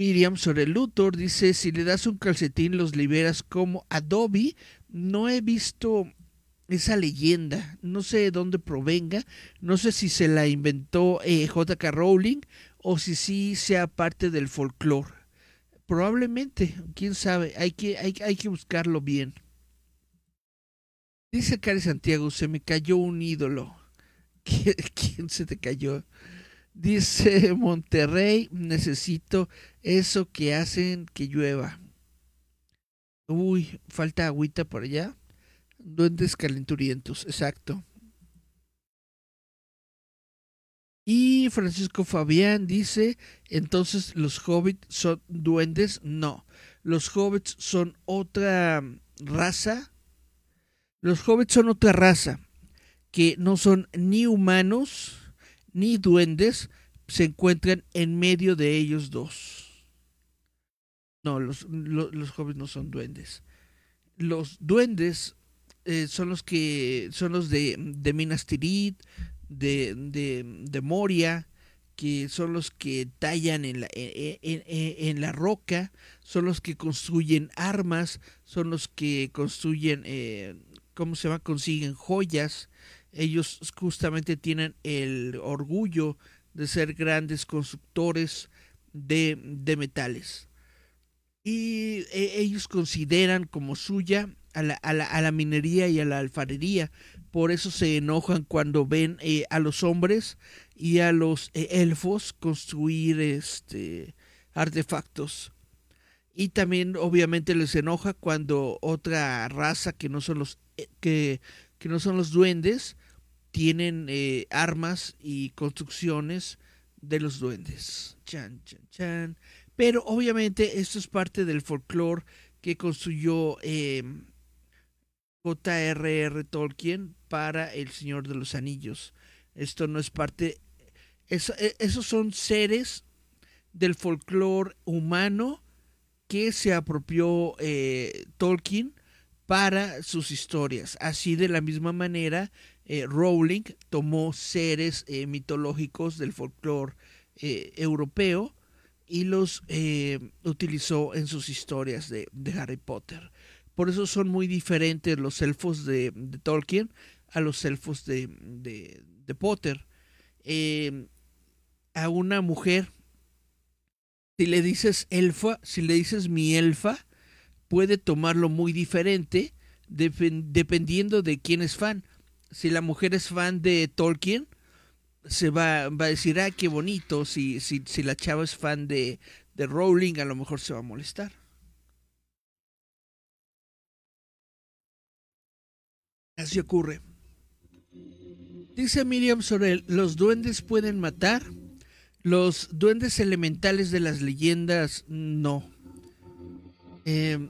Miriam sobre Luthor dice, si le das un calcetín los liberas como Adobe. No he visto esa leyenda, no sé de dónde provenga, no sé si se la inventó eh, J.K. Rowling o si sí sea parte del folclore. Probablemente, quién sabe, hay que, hay, hay que buscarlo bien. Dice Cari Santiago, se me cayó un ídolo. ¿Quién se te cayó? Dice Monterrey, necesito eso que hacen que llueva. Uy, falta agüita por allá. Duendes calenturientos, exacto. Y Francisco Fabián dice, entonces los hobbits son duendes. No, los hobbits son otra raza. Los hobbits son otra raza que no son ni humanos ni duendes, se encuentran en medio de ellos dos. No, los, los, hobbits no son duendes. Los duendes eh, son los que son los de, de Minas Tirith, de, de, Moria, que son los que tallan en la, e, e, e, en, la roca, son los que construyen armas, son los que construyen, eh, ¿cómo se llama? Consiguen joyas. Ellos justamente tienen el orgullo de ser grandes constructores de, de metales. Y ellos consideran como suya a la, a, la, a la, minería y a la alfarería. Por eso se enojan cuando ven eh, a los hombres y a los eh, elfos construir este, artefactos. Y también obviamente les enoja cuando otra raza que no son los eh, que, que no son los duendes tienen armas y construcciones de los duendes. Chan, chan, chan. Pero obviamente esto es parte del folclore que construyó J.R.R. Tolkien para El Señor de los Anillos. Esto no es parte... Eso, e, esos son seres del folclore humano que se apropió eh, Tolkien para sus historias. Así de la misma manera, eh, Rowling tomó seres eh, mitológicos del folclore europeo y los utilizó en sus historias de, de Harry Potter. Por eso son muy diferentes los elfos de, Tolkien a los elfos de, de, Potter. Em, a una mujer, si le dices elfa, si le dices mi elfa, puede tomarlo muy diferente dependiendo de quién es fan. Si la mujer es fan de Tolkien, se va, va a decir, ah, qué bonito. Si, si, si la chava es fan de, de Rowling, a lo mejor se va a molestar. Así ocurre. Dice Miriam Sorel, los duendes pueden matar, los duendes elementales de las leyendas no. Eh,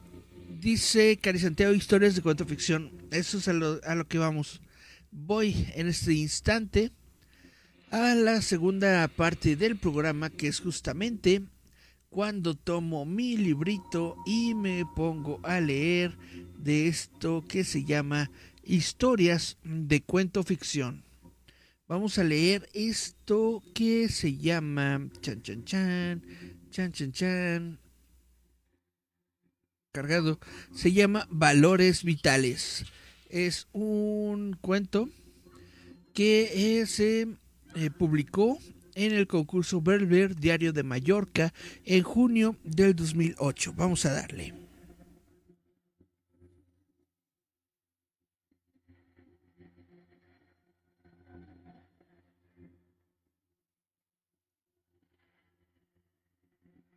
dice Cari Santiago, historias de cuento ficción. Eso es a lo, a lo que vamos. Voy en este instante a la segunda parte del programa, que es justamente cuando tomo mi librito y me pongo a leer de esto que se llama historias de cuento ficción. Vamos a leer esto que se llama chan chan chan chan chan chan cargado se llama Valores Vitales es un cuento que eh, se eh, publicó en el concurso Berber Diario de Mallorca en junio del 2008. Vamos a darle.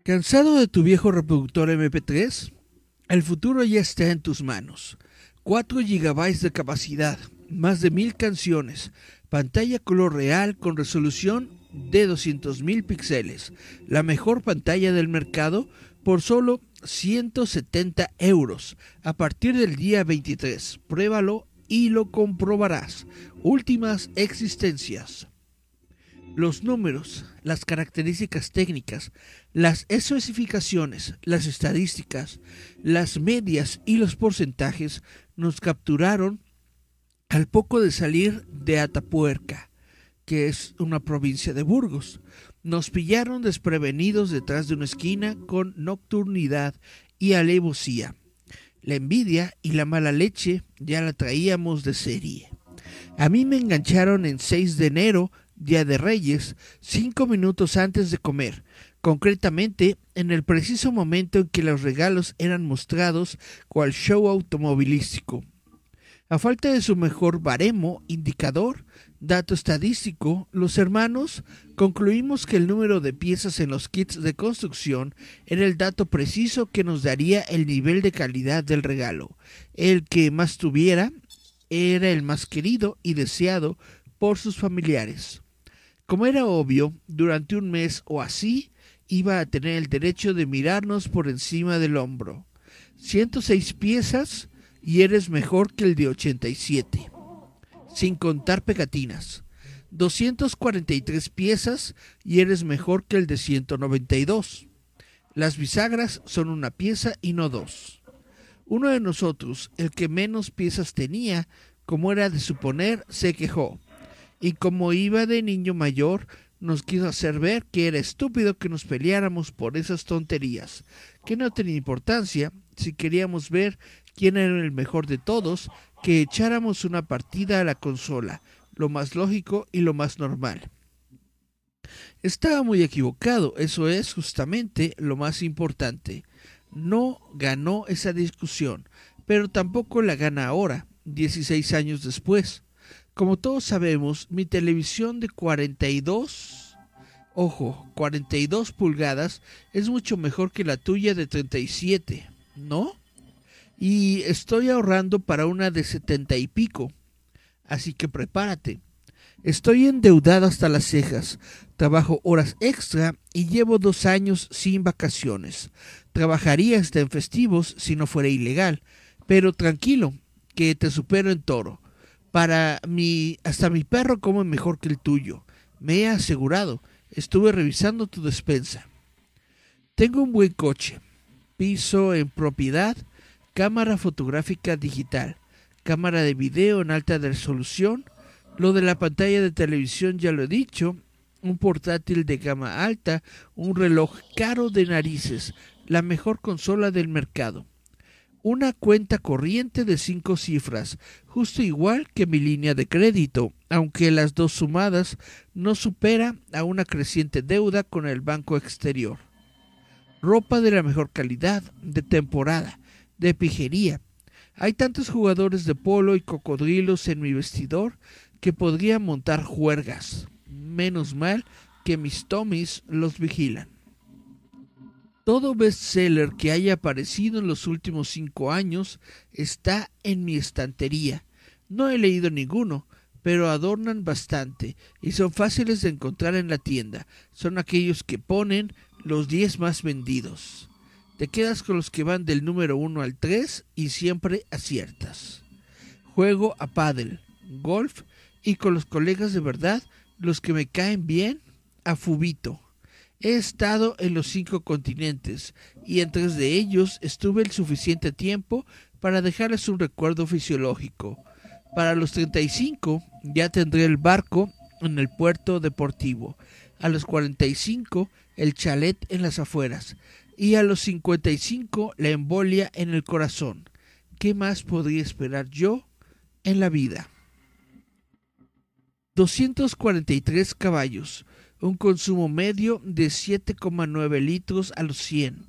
¿Cansado de tu viejo reproductor MP3? El futuro ya está en tus manos. 4 GB de capacidad, más de mil canciones, pantalla color real con resolución de 200.000 píxeles, la mejor pantalla del mercado por solo 170 euros a partir del día 23. Pruébalo y lo comprobarás. Últimas existencias los números, las características técnicas, las especificaciones, las estadísticas, las medias y los porcentajes nos capturaron al poco de salir de Atapuerca, que es una provincia de Burgos. Nos pillaron desprevenidos detrás de una esquina con nocturnidad y alevosía. La envidia y la mala leche ya la traíamos de serie. A mí me engancharon en 6 de enero Día de Reyes, cinco minutos antes de comer, concretamente en el preciso momento en que los regalos eran mostrados cual show automovilístico. A falta de su mejor baremo, indicador, dato estadístico, los hermanos concluimos que el número de piezas en los kits de construcción era el dato preciso que nos daría el nivel de calidad del regalo. El que más tuviera era el más querido y deseado por sus familiares. Como era obvio, durante un mes o así iba a tener el derecho de mirarnos por encima del hombro. 106 piezas y eres mejor que el de 87. Sin contar pegatinas. 243 piezas y eres mejor que el de 192. Las bisagras son una pieza y no dos. Uno de nosotros, el que menos piezas tenía, como era de suponer, se quejó y como iba de niño mayor, nos quiso hacer ver que era estúpido que nos peleáramos por esas tonterías, que no tenía importancia si queríamos ver quién era el mejor de todos, que echáramos una partida a la consola, lo más lógico y lo más normal. Estaba muy equivocado, eso es justamente lo más importante. No ganó esa discusión, pero tampoco la gana ahora, 16 años después. Como todos sabemos, mi televisión de 42, ojo, 42 pulgadas es mucho mejor que la tuya de 37, ¿no? Y estoy ahorrando para una de 70 y pico. Así que prepárate. Estoy endeudado hasta las cejas, trabajo horas extra y llevo dos años sin vacaciones. Trabajaría hasta en festivos si no fuera ilegal, pero tranquilo, que te supero en toro. Para mi, hasta mi perro come mejor que el tuyo. Me he asegurado. Estuve revisando tu despensa. Tengo un buen coche. Piso en propiedad. Cámara fotográfica digital. Cámara de video en alta resolución. Lo de la pantalla de televisión ya lo he dicho. Un portátil de gama alta. Un reloj caro de narices. La mejor consola del mercado una cuenta corriente de cinco cifras, justo igual que mi línea de crédito, aunque las dos sumadas no supera a una creciente deuda con el banco exterior. Ropa de la mejor calidad, de temporada, de pijería. Hay tantos jugadores de polo y cocodrilos en mi vestidor que podría montar juergas. Menos mal que mis Tommys los vigilan. Todo bestseller que haya aparecido en los últimos cinco años está en mi estantería. No he leído ninguno, pero adornan bastante y son fáciles de encontrar en la tienda. Son aquellos que ponen los 10 más vendidos. Te quedas con los que van del número 1 al 3 y siempre aciertas. Juego a paddle, golf y con los colegas de verdad, los que me caen bien, a fubito. He estado en los cinco continentes y en tres de ellos estuve el suficiente tiempo para dejarles un recuerdo fisiológico. Para los 35 ya tendré el barco en el puerto deportivo, a los 45 el chalet en las afueras y a los 55 la embolia en el corazón. ¿Qué más podría esperar yo en la vida? 243 caballos, un consumo medio de 7,9 litros a los 100,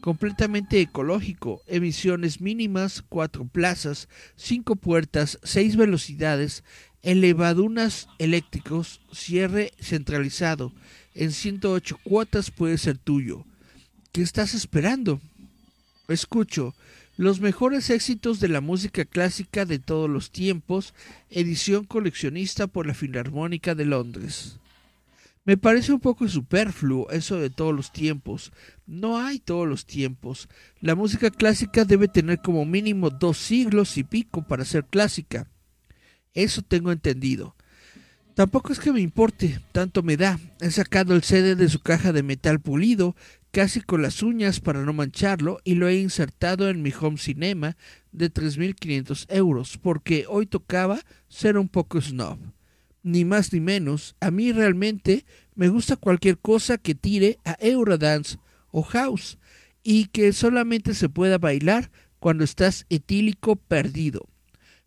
completamente ecológico, emisiones mínimas, 4 plazas, 5 puertas, 6 velocidades, elevadunas eléctricos, cierre centralizado, en 108 cuotas puede ser tuyo. ¿Qué estás esperando? Escucho los mejores éxitos de la música clásica de todos los tiempos, edición coleccionista por la Filarmónica de Londres. Me parece un poco superfluo eso de todos los tiempos. No hay todos los tiempos. La música clásica debe tener como mínimo dos siglos y pico para ser clásica. Eso tengo entendido. Tampoco es que me importe, tanto me da. He sacado el CD de su caja de metal pulido, casi con las uñas para no mancharlo, y lo he insertado en mi home cinema de 3.500 euros, porque hoy tocaba ser un poco snob. Ni más ni menos, a mí realmente me gusta cualquier cosa que tire a Eurodance o House, y que solamente se pueda bailar cuando estás etílico perdido.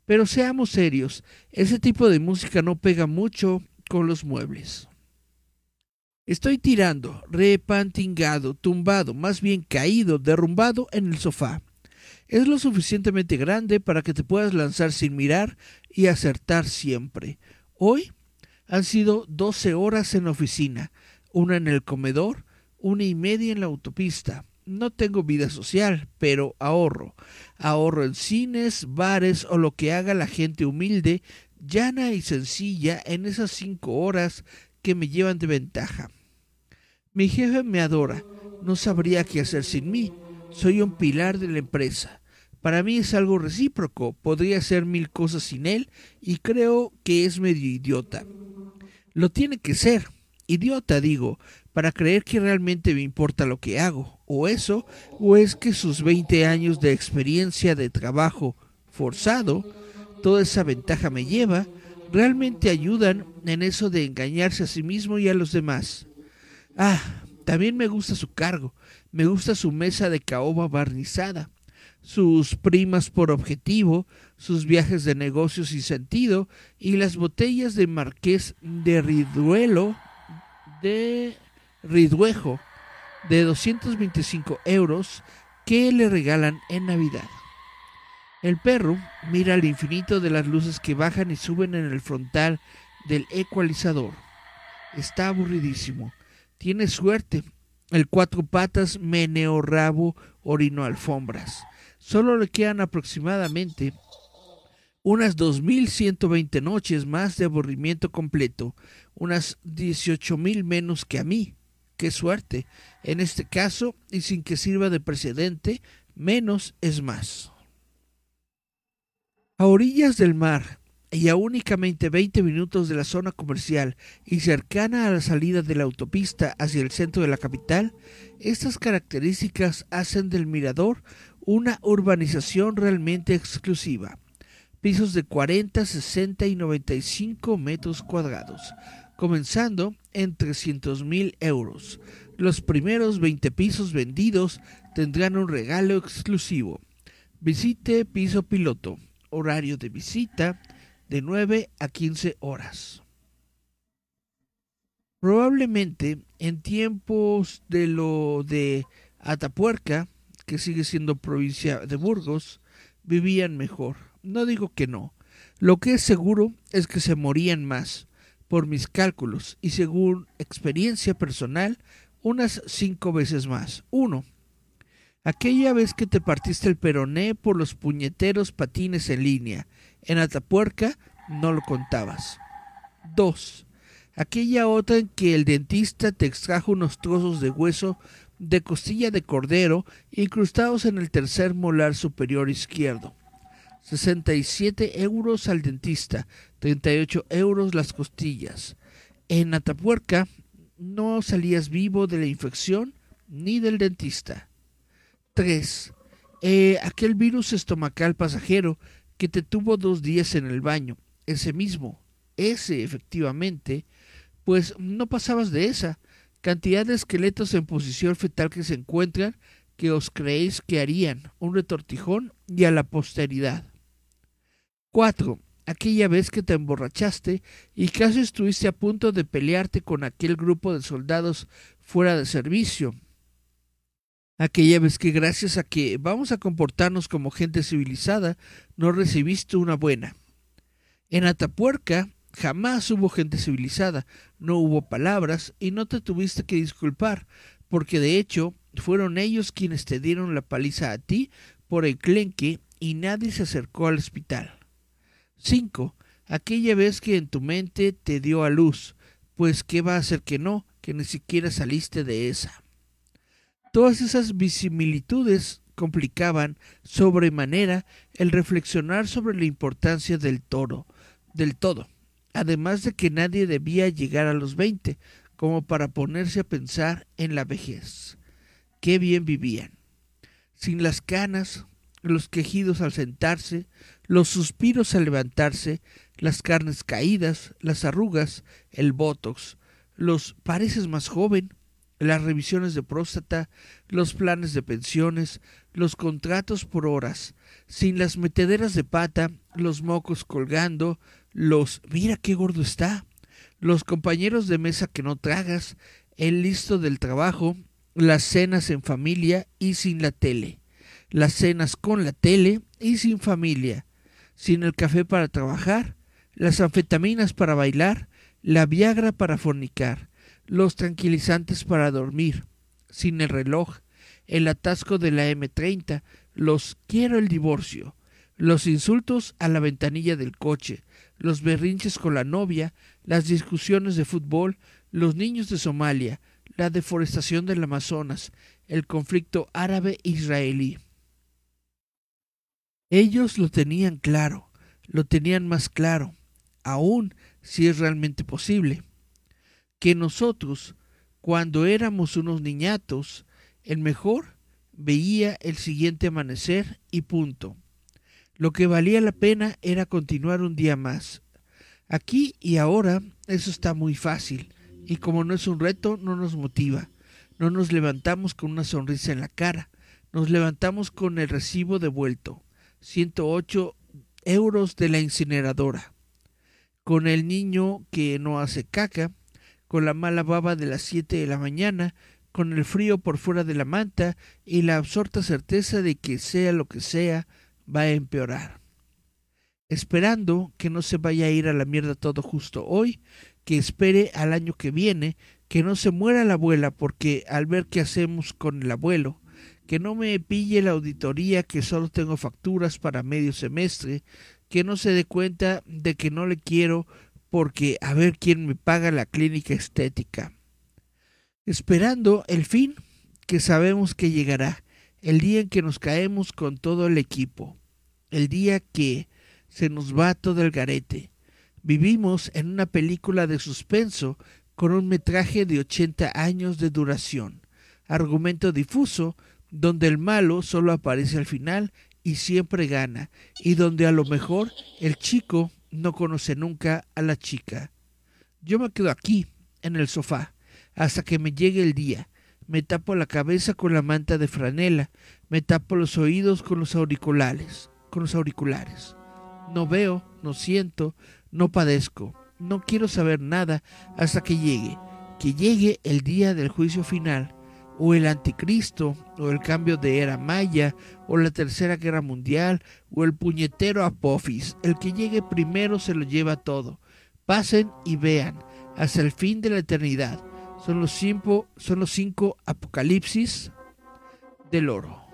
Pero seamos serios, ese tipo de música no pega mucho con los muebles. Estoy tirando, repantingado, tumbado, más bien caído, derrumbado en el sofá. Es lo suficientemente grande para que te puedas lanzar sin mirar y acertar siempre. Hoy han sido doce horas en la oficina, una en el comedor, una y media en la autopista, no tengo vida social, pero ahorro. Ahorro en cines, bares o lo que haga la gente humilde, llana y sencilla en esas cinco horas que me llevan de ventaja. Mi jefe me adora, no sabría qué hacer sin mí. Soy un pilar de la empresa. Para mí es algo recíproco, podría hacer mil cosas sin él y creo que es medio idiota. Lo tiene que ser. Idiota, digo, para creer que realmente me importa lo que hago, o eso, o es que sus 20 años de experiencia de trabajo forzado, toda esa ventaja me lleva, realmente ayudan en eso de engañarse a sí mismo y a los demás. Ah, también me gusta su cargo, me gusta su mesa de caoba barnizada, sus primas por objetivo, sus viajes de negocios sin sentido y las botellas de Marqués de Riduelo de Riduejo de 225 euros que le regalan en Navidad. El perro mira al infinito de las luces que bajan y suben en el frontal del ecualizador. Está aburridísimo. Tiene suerte. El cuatro patas meneo rabo orino alfombras. Solo le quedan aproximadamente unas 2.120 noches más de aburrimiento completo, unas 18.000 menos que a mí. Qué suerte. En este caso, y sin que sirva de precedente, menos es más. A orillas del mar y a únicamente 20 minutos de la zona comercial y cercana a la salida de la autopista hacia el centro de la capital, estas características hacen del mirador una urbanización realmente exclusiva. Pisos de 40, 60 y 95 metros cuadrados, comenzando en 300 mil euros. Los primeros 20 pisos vendidos tendrán un regalo exclusivo. Visite piso piloto. Horario de visita de 9 a 15 horas. Probablemente en tiempos de lo de Atapuerca, que sigue siendo provincia de Burgos, vivían mejor. No digo que no. Lo que es seguro es que se morían más por mis cálculos y según experiencia personal, unas cinco veces más. Uno, aquella vez que te partiste el peroné por los puñeteros patines en línea. En Atapuerca no lo contabas. Dos, aquella otra en que el dentista te extrajo unos trozos de hueso de costilla de cordero incrustados en el tercer molar superior izquierdo. 67 euros al dentista, 38 euros las costillas. En Atapuerca no salías vivo de la infección ni del dentista. 3. Eh, aquel virus estomacal pasajero que te tuvo dos días en el baño, ese mismo, ese efectivamente, pues no pasabas de esa cantidad de esqueletos en posición fetal que se encuentran que os creéis que harían un retortijón y a la posteridad. 4 aquella vez que te emborrachaste y casi estuviste a punto de pelearte con aquel grupo de soldados fuera de servicio. Aquella vez que gracias a que vamos a comportarnos como gente civilizada, no recibiste una buena. En Atapuerca jamás hubo gente civilizada, no hubo palabras y no te tuviste que disculpar, porque de hecho fueron ellos quienes te dieron la paliza a ti por el clenque y nadie se acercó al hospital. 5. Aquella vez que en tu mente te dio a luz, pues qué va a hacer que no, que ni siquiera saliste de esa. Todas esas visimilitudes complicaban sobremanera el reflexionar sobre la importancia del toro, del todo, además de que nadie debía llegar a los veinte, como para ponerse a pensar en la vejez. Qué bien vivían. Sin las canas, los quejidos al sentarse, los suspiros al levantarse, las carnes caídas, las arrugas, el botox, los pareces más joven, las revisiones de próstata, los planes de pensiones, los contratos por horas, sin las metederas de pata, los mocos colgando, los mira qué gordo está, los compañeros de mesa que no tragas, el listo del trabajo, las cenas en familia y sin la tele, las cenas con la tele y sin familia, sin el café para trabajar, las anfetaminas para bailar, la Viagra para fornicar, los tranquilizantes para dormir, sin el reloj, el atasco de la M30, los quiero el divorcio, los insultos a la ventanilla del coche, los berrinches con la novia, las discusiones de fútbol, los niños de Somalia, la deforestación del Amazonas, el conflicto árabe-israelí. Ellos lo tenían claro, lo tenían más claro, aún si es realmente posible, que nosotros, cuando éramos unos niñatos, el mejor veía el siguiente amanecer y punto. Lo que valía la pena era continuar un día más. Aquí y ahora eso está muy fácil, y como no es un reto, no nos motiva. No nos levantamos con una sonrisa en la cara, nos levantamos con el recibo devuelto, 108 euros de la incineradora, con el niño que no hace caca, con la mala baba de las 7 de la mañana, con el frío por fuera de la manta y la absorta certeza de que sea lo que sea, va a empeorar. Esperando que no se vaya a ir a la mierda todo justo hoy, que espere al año que viene, que no se muera la abuela porque al ver qué hacemos con el abuelo, que no me pille la auditoría que solo tengo facturas para medio semestre, que no se dé cuenta de que no le quiero porque a ver quién me paga la clínica estética esperando el fin que sabemos que llegará, el día en que nos caemos con todo el equipo, el día que se nos va todo el garete. Vivimos en una película de suspenso con un metraje de 80 años de duración, argumento difuso donde el malo solo aparece al final y siempre gana, y donde a lo mejor el chico no conoce nunca a la chica. Yo me quedo aquí, en el sofá, hasta que me llegue el día. Me tapo la cabeza con la manta de franela, me tapo los oídos con los auriculares, con los auriculares. No veo, no siento, no padezco, no quiero saber nada hasta que llegue, que llegue el día del juicio final, o el anticristo, o el cambio de era maya, o la tercera guerra mundial, o el puñetero Apophis. El que llegue primero se lo lleva todo. Pasen y vean, hasta el fin de la eternidad son los cinco, son los cinco apocalipsis del oro.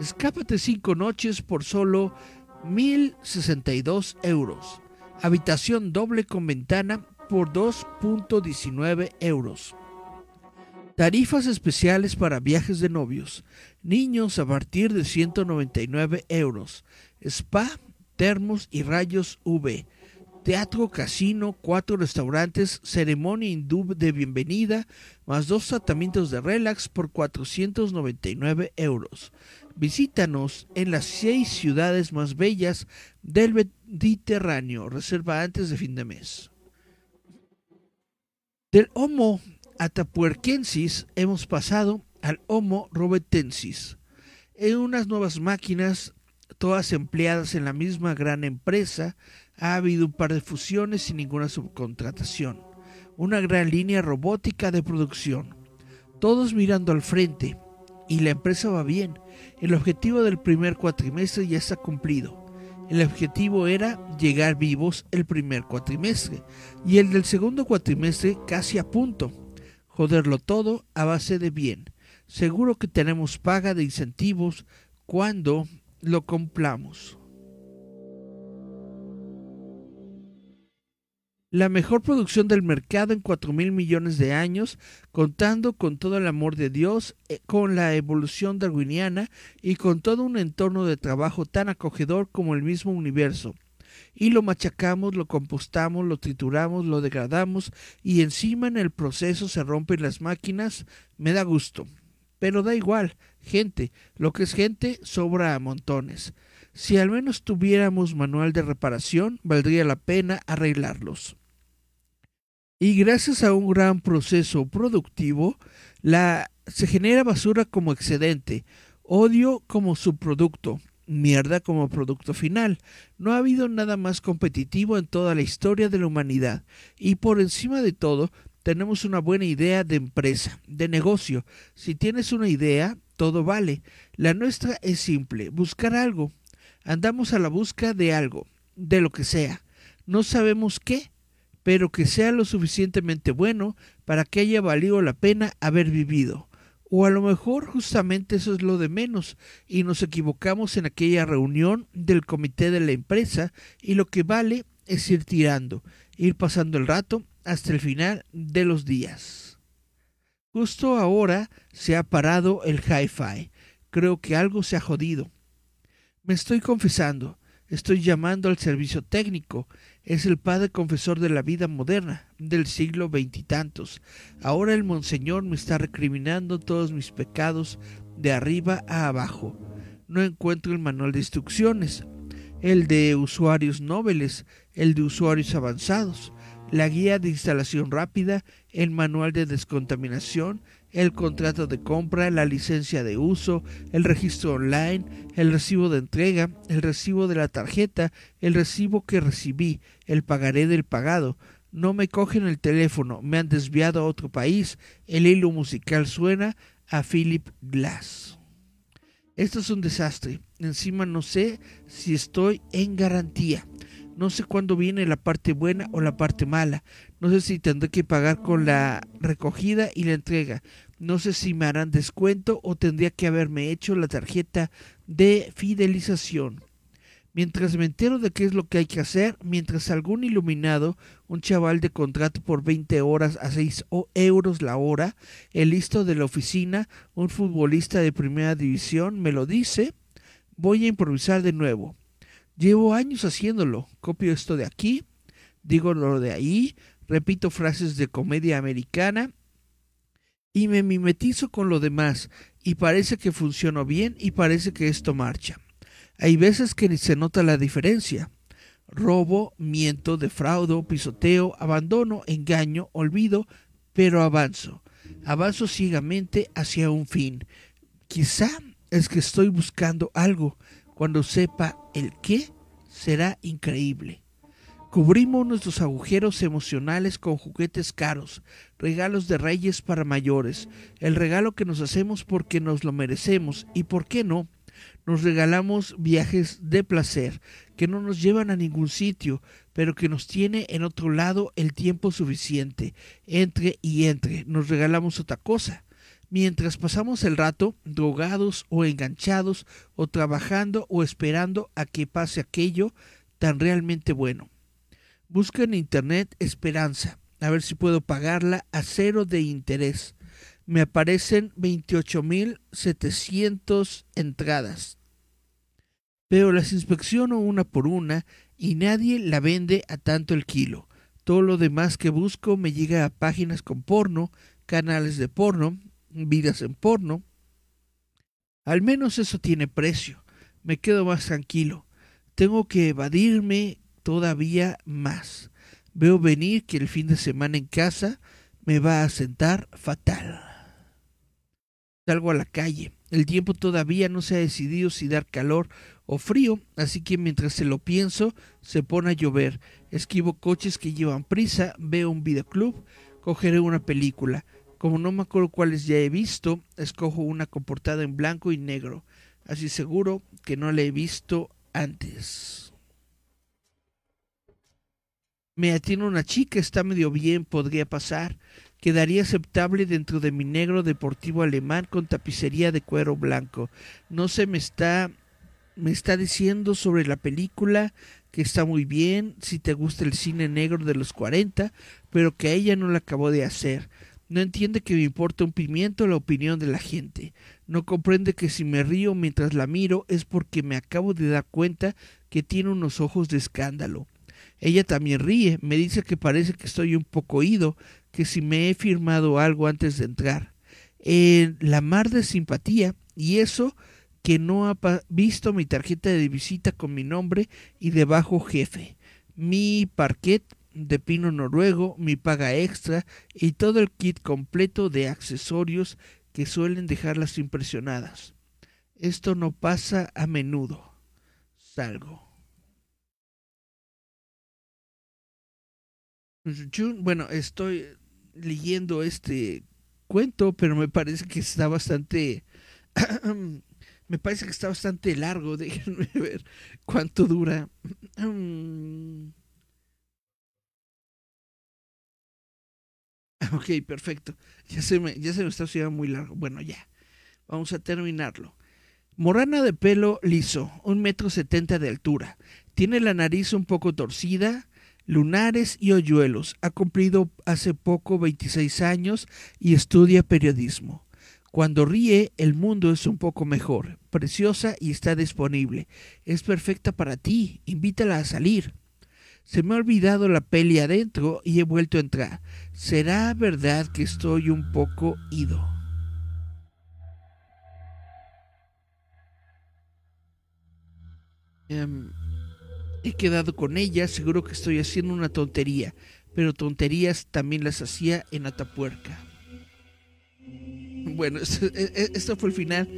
Escápate cinco noches por solo 1.062 euros. Habitación doble con ventana por 2.19 euros. Tarifas especiales para viajes de novios. Niños a partir de 199 euros. Spa, termos y rayos UV teatro, casino, cuatro restaurantes, ceremonia hindú de bienvenida, más dos tratamientos de relax por 499 euros. Visítanos en las seis ciudades más bellas del Mediterráneo. Reserva antes de fin de mes. Del Homo atapuerquensis hemos pasado al Homo robetensis. En unas nuevas máquinas, todas empleadas en la misma gran empresa, ha habido un par de fusiones sin ninguna subcontratación. Una gran línea robótica de producción. Todos mirando al frente. Y la empresa va bien. El objetivo del primer cuatrimestre ya está cumplido. El objetivo era llegar vivos el primer cuatrimestre y el del segundo cuatrimestre casi a punto. joderlo todo a base de bien. Seguro que tenemos paga de incentivos cuando lo compramos. La mejor producción del mercado en cuatro mil millones de años, contando con todo el amor de Dios, eh, con la evolución darwiniana y con todo un entorno de trabajo tan acogedor como el mismo universo. Y lo machacamos, lo compostamos, lo trituramos, lo degradamos y encima en el proceso se rompen las máquinas, me da gusto. Pero da igual, gente, lo que es gente sobra a montones. Si al menos tuviéramos manual de reparación, valdría la pena arreglarlos. Y gracias a un gran proceso productivo, se genera basura como excedente, odio como subproducto, mierda como producto final. No ha habido nada más competitivo en toda la historia de la humanidad. Y por encima de todo, tenemos una buena idea de empresa, de negocio. Si tienes una idea, todo vale. La nuestra es simple, buscar algo. Andamos a la busca de algo, de lo que sea. No sabemos qué, pero que sea lo suficientemente bueno para que haya valido la pena haber vivido. O a lo mejor justamente eso es lo de menos y nos equivocamos en aquella reunión del comité de la empresa y lo que vale es ir tirando, ir pasando el rato hasta el final de los días. Justo ahora se ha parado el hi-fi. Creo que algo se ha jodido. Me estoy confesando, estoy llamando al servicio técnico es el padre confesor de la vida moderna, del siglo veintitantos. Ahora el monseñor me está recriminando todos mis pecados de arriba a abajo. No encuentro el manual de instrucciones, el de usuarios nobles, el de usuarios avanzados, la guía de instalación rápida, el manual de descontaminación, el contrato de compra, la licencia de uso, el registro online, el recibo de entrega, el recibo de la tarjeta, el recibo que recibí, el pagaré del pagado. No me cogen el teléfono, me han desviado a otro país. El hilo musical suena a Philip Glass. Esto es un desastre. Encima no sé si estoy en garantía. No sé cuándo viene la parte buena o la parte mala. No sé si tendré que pagar con la recogida y la entrega. No sé si me harán descuento o tendría que haberme hecho la tarjeta de fidelización. Mientras me entero de qué es lo que hay que hacer, mientras algún iluminado, un chaval de contrato por 20 horas a 6 euros la hora, el listo de la oficina, un futbolista de primera división, me lo dice, voy a improvisar de nuevo. Llevo años haciéndolo. Copio esto de aquí, digo lo de ahí, repito frases de comedia americana y me mimetizo con lo demás y parece que funcionó bien y parece que esto marcha. Hay veces que ni se nota la diferencia. Robo, miento, defraudo, pisoteo, abandono, engaño, olvido, pero avanzo. Avanzo ciegamente hacia un fin. Quizá es que estoy buscando algo, cuando sepa el qué, será increíble. Cubrimos nuestros agujeros emocionales con juguetes caros, regalos de reyes para mayores, el regalo que nos hacemos porque nos lo merecemos y, ¿por qué no? Nos regalamos viajes de placer que no nos llevan a ningún sitio, pero que nos tiene en otro lado el tiempo suficiente. Entre y entre, nos regalamos otra cosa mientras pasamos el rato drogados o enganchados o trabajando o esperando a que pase aquello tan realmente bueno. Busca en internet esperanza, a ver si puedo pagarla a cero de interés. Me aparecen 28.700 entradas. Pero las inspecciono una por una y nadie la vende a tanto el kilo. Todo lo demás que busco me llega a páginas con porno, canales de porno, vidas en porno. Al menos eso tiene precio. Me quedo más tranquilo. Tengo que evadirme todavía más. Veo venir que el fin de semana en casa me va a sentar fatal. Salgo a la calle. El tiempo todavía no se ha decidido si dar calor o frío, así que mientras se lo pienso, se pone a llover. Esquivo coches que llevan prisa, veo un videoclub, cogeré una película. Como no me acuerdo cuáles ya he visto, escojo una comportada en blanco y negro. Así seguro que no la he visto antes. Me atiene una chica, está medio bien, podría pasar. Quedaría aceptable dentro de mi negro deportivo alemán con tapicería de cuero blanco. No se me está me está diciendo sobre la película que está muy bien, si te gusta el cine negro de los 40, pero que a ella no la acabó de hacer. No entiende que me importa un pimiento la opinión de la gente. No comprende que si me río mientras la miro es porque me acabo de dar cuenta que tiene unos ojos de escándalo. Ella también ríe, me dice que parece que estoy un poco oído, que si me he firmado algo antes de entrar. En la mar de simpatía, y eso que no ha visto mi tarjeta de visita con mi nombre y debajo jefe, mi parquet de pino noruego, mi paga extra y todo el kit completo de accesorios que suelen dejarlas impresionadas. Esto no pasa a menudo. Salgo. Bueno, estoy leyendo este cuento, pero me parece que está bastante Me parece que está bastante largo. Déjenme ver cuánto dura. Ok, perfecto. Ya se me, ya se me está haciendo muy largo. Bueno, ya. Vamos a terminarlo. Morana de pelo liso, un metro setenta de altura. Tiene la nariz un poco torcida, lunares y hoyuelos. Ha cumplido hace poco 26 años y estudia periodismo. Cuando ríe, el mundo es un poco mejor, preciosa y está disponible. Es perfecta para ti, invítala a salir. Se me ha olvidado la peli adentro y he vuelto a entrar. ¿Será verdad que estoy un poco ido? Em, he quedado con ella, seguro que estoy haciendo una tontería, pero tonterías también las hacía en Atapuerca. Bueno, e, e, esto, fue el final.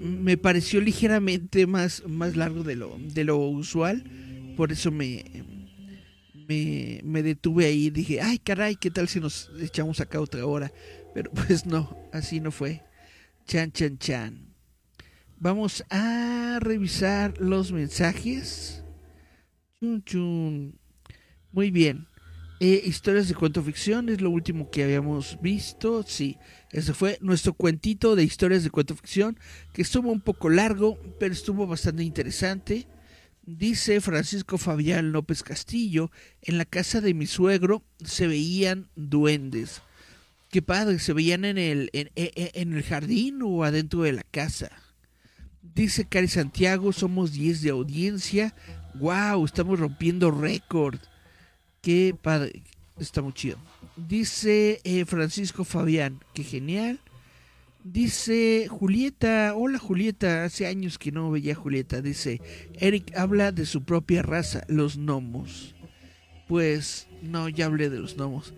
me pareció ligeramente más, más largo de lo, de lo usual. Por eso me, me, me detuve ahí dije, ay caray, ¿qué tal si nos echamos acá otra hora? Pero pues no, así no fue. Chan, chan, chan. Vamos a revisar los mensajes. Chun, chun. Muy bien. Eh, historias de cuento ficción es lo último que habíamos visto. Sí, ese fue nuestro cuentito de historias de cuento ficción, que estuvo un poco largo, pero estuvo bastante interesante. Dice Francisco Fabián López Castillo, en la casa de mi suegro se veían duendes. Qué padre, se veían en el, en, en el jardín o adentro de la casa. Dice Cari Santiago, somos 10 de audiencia. ¡Wow! Estamos rompiendo récord. Qué padre, está muy chido. Dice eh, Francisco Fabián, qué genial. Dice Julieta, hola Julieta, hace años que no veía a Julieta. Dice, Eric habla de su propia raza, los gnomos. Pues no, ya hablé de los gnomos.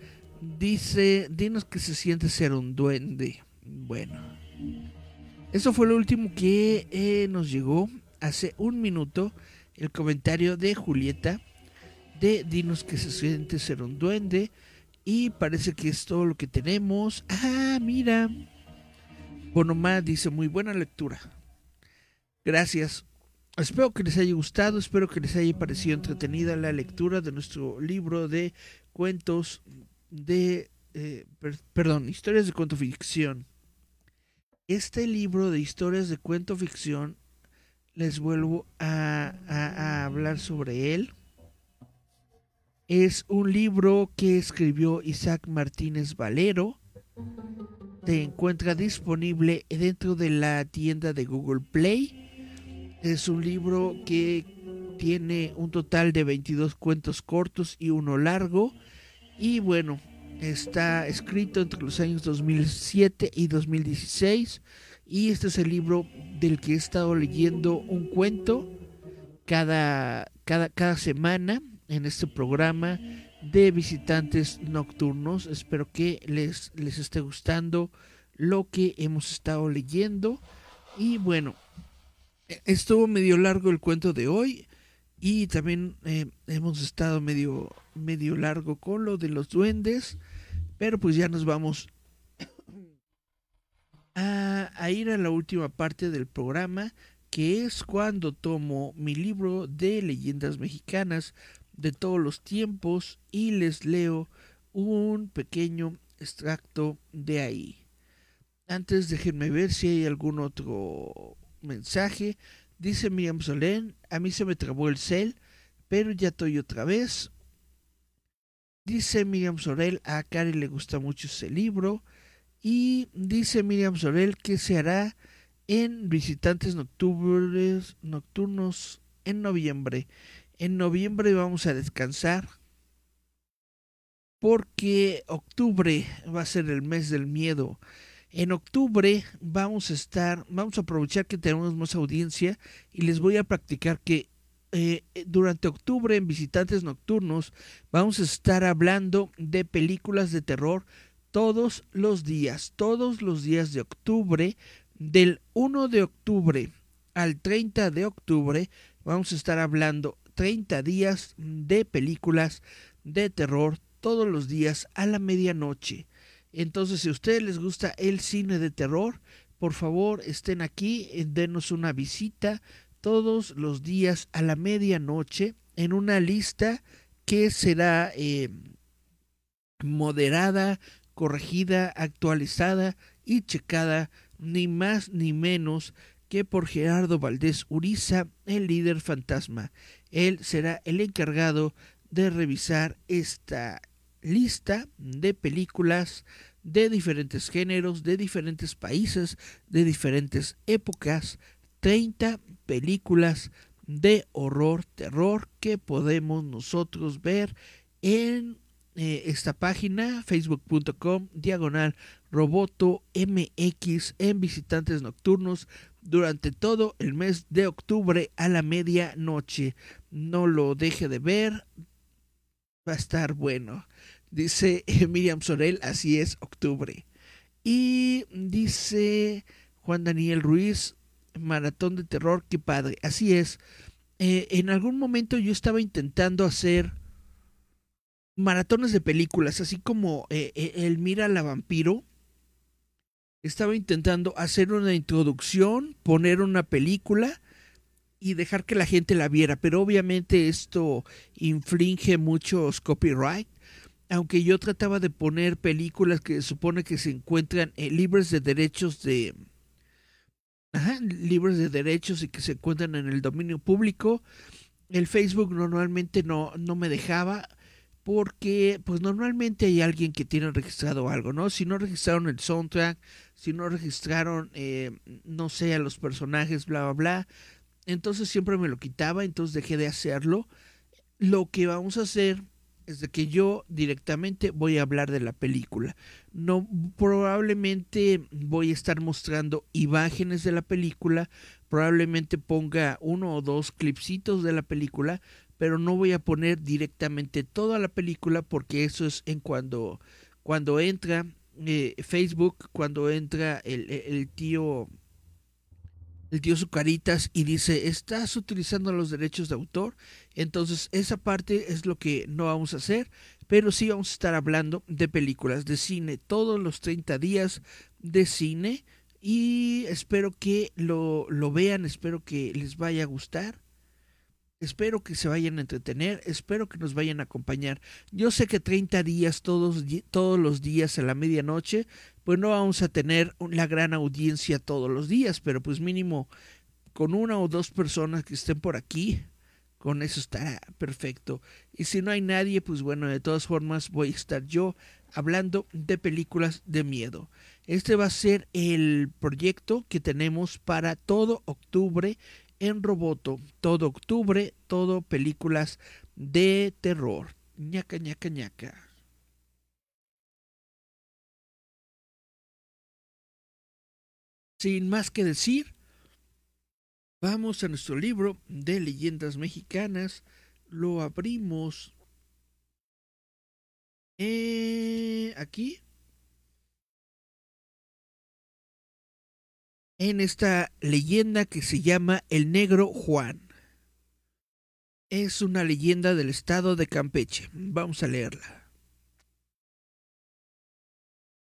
Dice, dinos que se siente ser un duende. Bueno, eso fue lo último que eh, nos llegó hace un minuto. El comentario de Julieta de Dinos que se siente ser un duende. Y parece que es todo lo que tenemos. Ah, mira. Bonomá dice muy buena lectura. Gracias. Espero que les haya gustado, espero que les haya parecido entretenida la lectura de nuestro libro de cuentos de, eh, perdón, historias de cuento ficción. Este libro de historias de cuento ficción, les vuelvo a hablar sobre él. Es un libro que escribió Isaac Martínez Valero. Se encuentra disponible dentro de la tienda de Google Play. Es un libro que tiene un total de 22 cuentos cortos y uno largo. Y bueno, está escrito entre los años 2007 y 2016. Y este es el libro del que he estado leyendo un cuento cada, cada, cada semana en este programa de visitantes nocturnos. Espero que les, les esté gustando lo que hemos estado leyendo. Y bueno, estuvo medio largo el cuento de hoy. Y también eh, hemos estado medio, medio largo con lo de los duendes. Pero pues ya nos vamos a, a ir a la última parte del programa que es cuando tomo mi libro de leyendas mexicanas de todos los tiempos y les leo un pequeño extracto de ahí. Antes déjenme ver si hay algún otro mensaje. Dice Miriam Solén, a mí se me trabó el cel, pero ya estoy otra vez. Dice Miriam Sorel, a Karen le gusta mucho ese libro. Y dice Miriam Sorel que se hará en visitantes nocturnos en noviembre. En noviembre vamos a descansar porque octubre va a ser el mes del miedo. En octubre vamos a estar, vamos a aprovechar que tenemos más audiencia y les voy a practicar que eh, durante octubre en Visitantes Nocturnos vamos a estar hablando de películas de terror todos los días, todos los días de octubre, del 1 de octubre al 30 de octubre, vamos a estar hablando 30 días de películas de terror todos los días a la medianoche. Entonces, si a ustedes les gusta el cine de terror, por favor estén aquí, eh, denos una visita todos los días a la medianoche en una lista que será eh, moderada, corregida, actualizada y checada ni más ni menos que por Gerardo Valdés Uriza, el líder fantasma. Él será el encargado de revisar esta lista de películas de diferentes géneros, de diferentes países, de diferentes épocas, 30 películas de horror, terror que podemos nosotros ver en eh, esta página facebook.com diagonal roboto mx en visitantes nocturnos durante todo el mes de octubre a la medianoche. No lo deje de ver, va a estar bueno. Dice Miriam Sorel, así es, octubre. Y dice Juan Daniel Ruiz, maratón de terror, qué padre. Así es. Eh, en algún momento yo estaba intentando hacer maratones de películas, así como eh, eh, el Mira la vampiro. Estaba intentando hacer una introducción, poner una película y dejar que la gente la viera, pero obviamente esto infringe muchos copyright. Aunque yo trataba de poner películas que supone que se encuentran libres de derechos de, libres de derechos y que se encuentran en el dominio público. El Facebook normalmente no, no me dejaba porque pues normalmente hay alguien que tiene registrado algo, ¿no? Si no registraron el soundtrack, si no registraron, eh, no sé, a los personajes, bla, bla, bla, entonces siempre me lo quitaba, entonces dejé de hacerlo. Lo que vamos a hacer es que yo directamente voy a hablar de la película. No probablemente voy a estar mostrando imágenes de la película, probablemente ponga uno o dos clipsitos de la película, pero no voy a poner directamente toda la película porque eso es en cuando cuando entra eh, Facebook, cuando entra el, tío el tío Zucaritas y dice, estás utilizando los derechos de autor. Entonces esa parte es lo que no vamos a hacer, pero sí vamos a estar hablando de películas, de cine, todos los 30 días de cine. Y espero que lo, lo vean, espero que les vaya a gustar. Espero que se vayan a entretener, espero que nos vayan a acompañar. Yo sé que 30 días todos, todos los días a la medianoche, pues no vamos a tener la gran audiencia todos los días, pero pues mínimo con una o dos personas que estén por aquí, con eso estará perfecto. Y si no hay nadie, pues bueno, de todas formas voy a estar yo hablando de películas de miedo. Este va a ser el proyecto que tenemos para todo octubre en Roboto. Todo octubre, todo películas de terror. ñaca, ñaca, ñaca. Sin más que decir, vamos a nuestro libro de leyendas mexicanas. Lo abrimos eh, aquí en esta leyenda que se llama El Negro Juan. Es una leyenda del estado de Campeche. Vamos a leerla.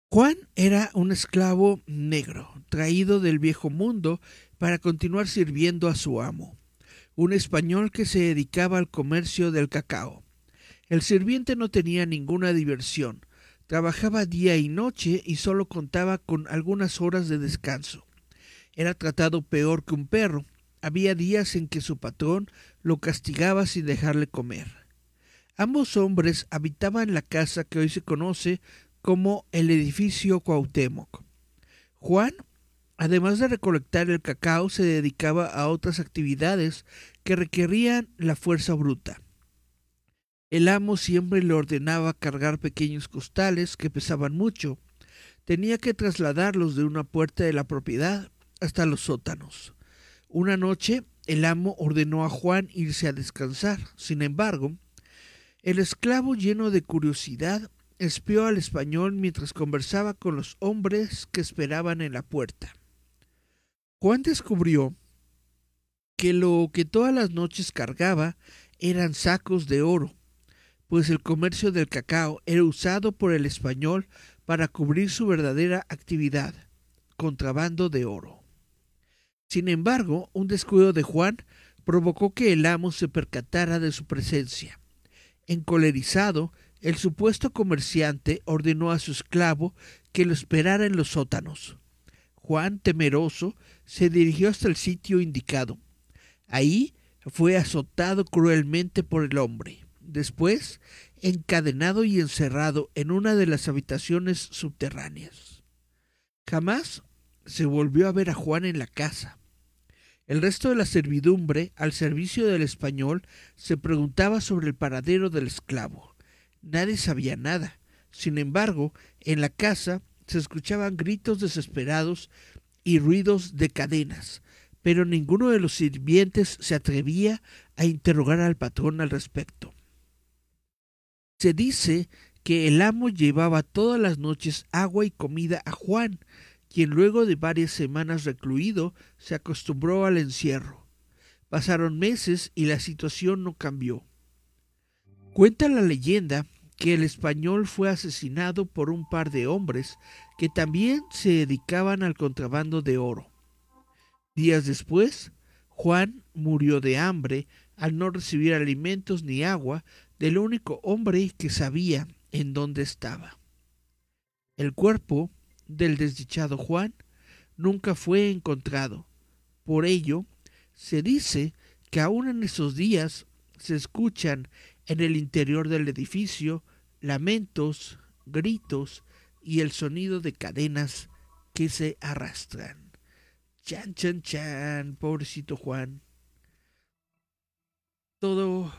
Juan era un esclavo negro, traído del viejo mundo para continuar sirviendo a su amo. un español que se dedicaba al comercio del cacao. El sirviente no tenía ninguna diversión, trabajaba día y noche y solo contaba con algunas horas de descanso. Era tratado peor que un perro. Había días en que su patrón lo castigaba sin dejarle comer. Ambos hombres habitaban la casa que hoy se conoce como el edificio Cuauhtémoc. Juan, además de recolectar el cacao, se dedicaba a otras actividades que requerían la fuerza bruta. El amo siempre le ordenaba cargar pequeños costales que pesaban mucho. Tenía que trasladarlos de una puerta de la propiedad hasta los sótanos. Una noche el amo ordenó a Juan irse a descansar. Sin embargo, el esclavo lleno de curiosidad espió al español mientras conversaba con los hombres que esperaban en la puerta. Juan descubrió que lo que todas las noches cargaba eran sacos de oro, pues el comercio del cacao era usado por el español para cubrir su verdadera actividad, contrabando de oro. Sin embargo, un descuido de Juan provocó que el amo se percatara de su presencia. Encolerizado, el supuesto comerciante ordenó a su esclavo que lo esperara en los sótanos. Juan, temeroso, se dirigió hasta el sitio indicado. Ahí fue azotado cruelmente por el hombre. Después, encadenado y encerrado en una de las habitaciones subterráneas. Jamás se volvió a ver a Juan en la casa. El resto de la servidumbre, al servicio del español, se preguntaba sobre el paradero del esclavo. Nadie sabía nada. Sin embargo, en la casa se escuchaban gritos desesperados y ruidos de cadenas, pero ninguno de los sirvientes se atrevía a interrogar al patrón al respecto. Se dice que el amo llevaba todas las noches agua y comida a Juan, quien luego de varias semanas recluido se acostumbró al encierro. Pasaron meses y la situación no cambió. Cuenta la leyenda que el español fue asesinado por un par de hombres que también se dedicaban al contrabando de oro. Días después, Juan murió de hambre al no recibir alimentos ni agua del único hombre que sabía en dónde estaba. El cuerpo del desdichado Juan nunca fue encontrado. Por ello, se dice que aún en esos días se escuchan en el interior del edificio lamentos, gritos y el sonido de cadenas que se arrastran. Chan, chan, chan, pobrecito Juan. Todo,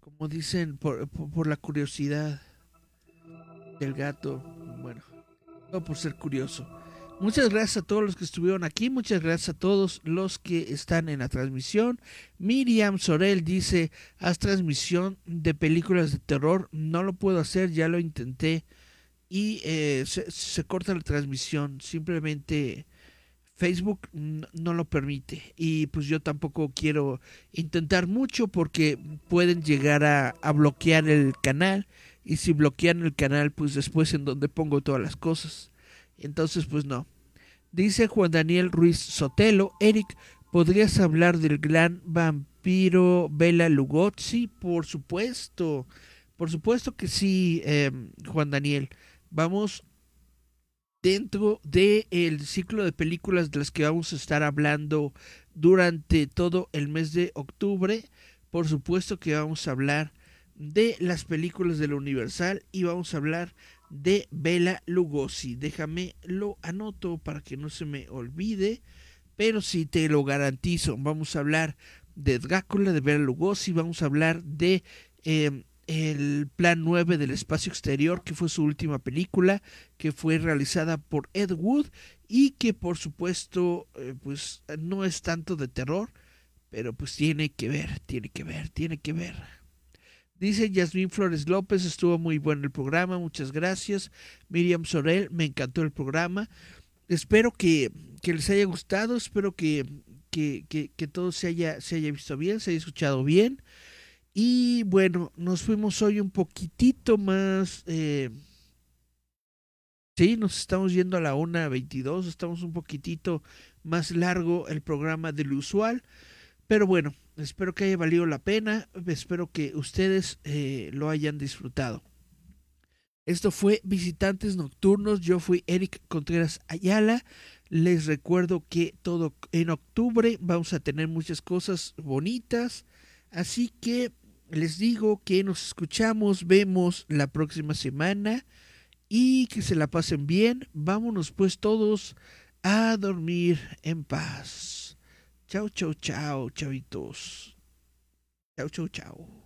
como dicen, por, por la curiosidad del gato. Por ser curioso. Muchas gracias a todos los que estuvieron aquí, muchas gracias a todos los que están en la transmisión. Miriam Sorel dice, haz transmisión de películas de terror, no lo puedo hacer, ya lo intenté y eh, se, corta la transmisión, simplemente Facebook no lo permite y pues yo tampoco quiero intentar mucho porque pueden llegar a bloquear el canal y si bloquean el canal pues después en donde pongo todas las cosas. Entonces, pues no. Dice Juan Daniel Ruiz Sotelo, Eric, ¿podrías hablar del gran vampiro Bela Lugosi? Por supuesto, por supuesto que sí, em, Juan Daniel. Vamos dentro del ciclo de películas de las que vamos a estar hablando durante todo el mes de octubre. Por supuesto que vamos a hablar de las películas de la Universal y vamos a hablar de Bela Lugosi. Déjame lo anoto para que no se me olvide, pero si te lo garantizo. Vamos a hablar de Drácula, de Bela Lugosi, vamos a hablar de em, el Plan 9 del Espacio Exterior, que fue su última película, que fue realizada por Ed Wood y que por supuesto eh, pues no es tanto de terror, pero pues tiene que ver, tiene que ver, tiene que ver. Dice Yasmín Flores López, estuvo muy bueno el programa, muchas gracias. Miriam Sorel, me encantó el programa. Espero que, les haya gustado, espero que, que, todo se haya, se haya visto bien, se haya escuchado bien. Y bueno, nos fuimos hoy un poquitito más... Eh, sí, nos estamos yendo a la 1.22, estamos un poquitito más largo el programa del usual. Pero bueno, espero que haya valido la pena, espero que ustedes eh, lo hayan disfrutado. Esto fue Visitantes Nocturnos, yo fui Eric Contreras Ayala. Les recuerdo que todo en octubre vamos a tener muchas cosas bonitas, así que les digo que nos escuchamos, vemos la próxima semana y que se la pasen bien. Vámonos pues todos a dormir en paz. Chao, chao, chao, chavitos. Chao, chao, chao.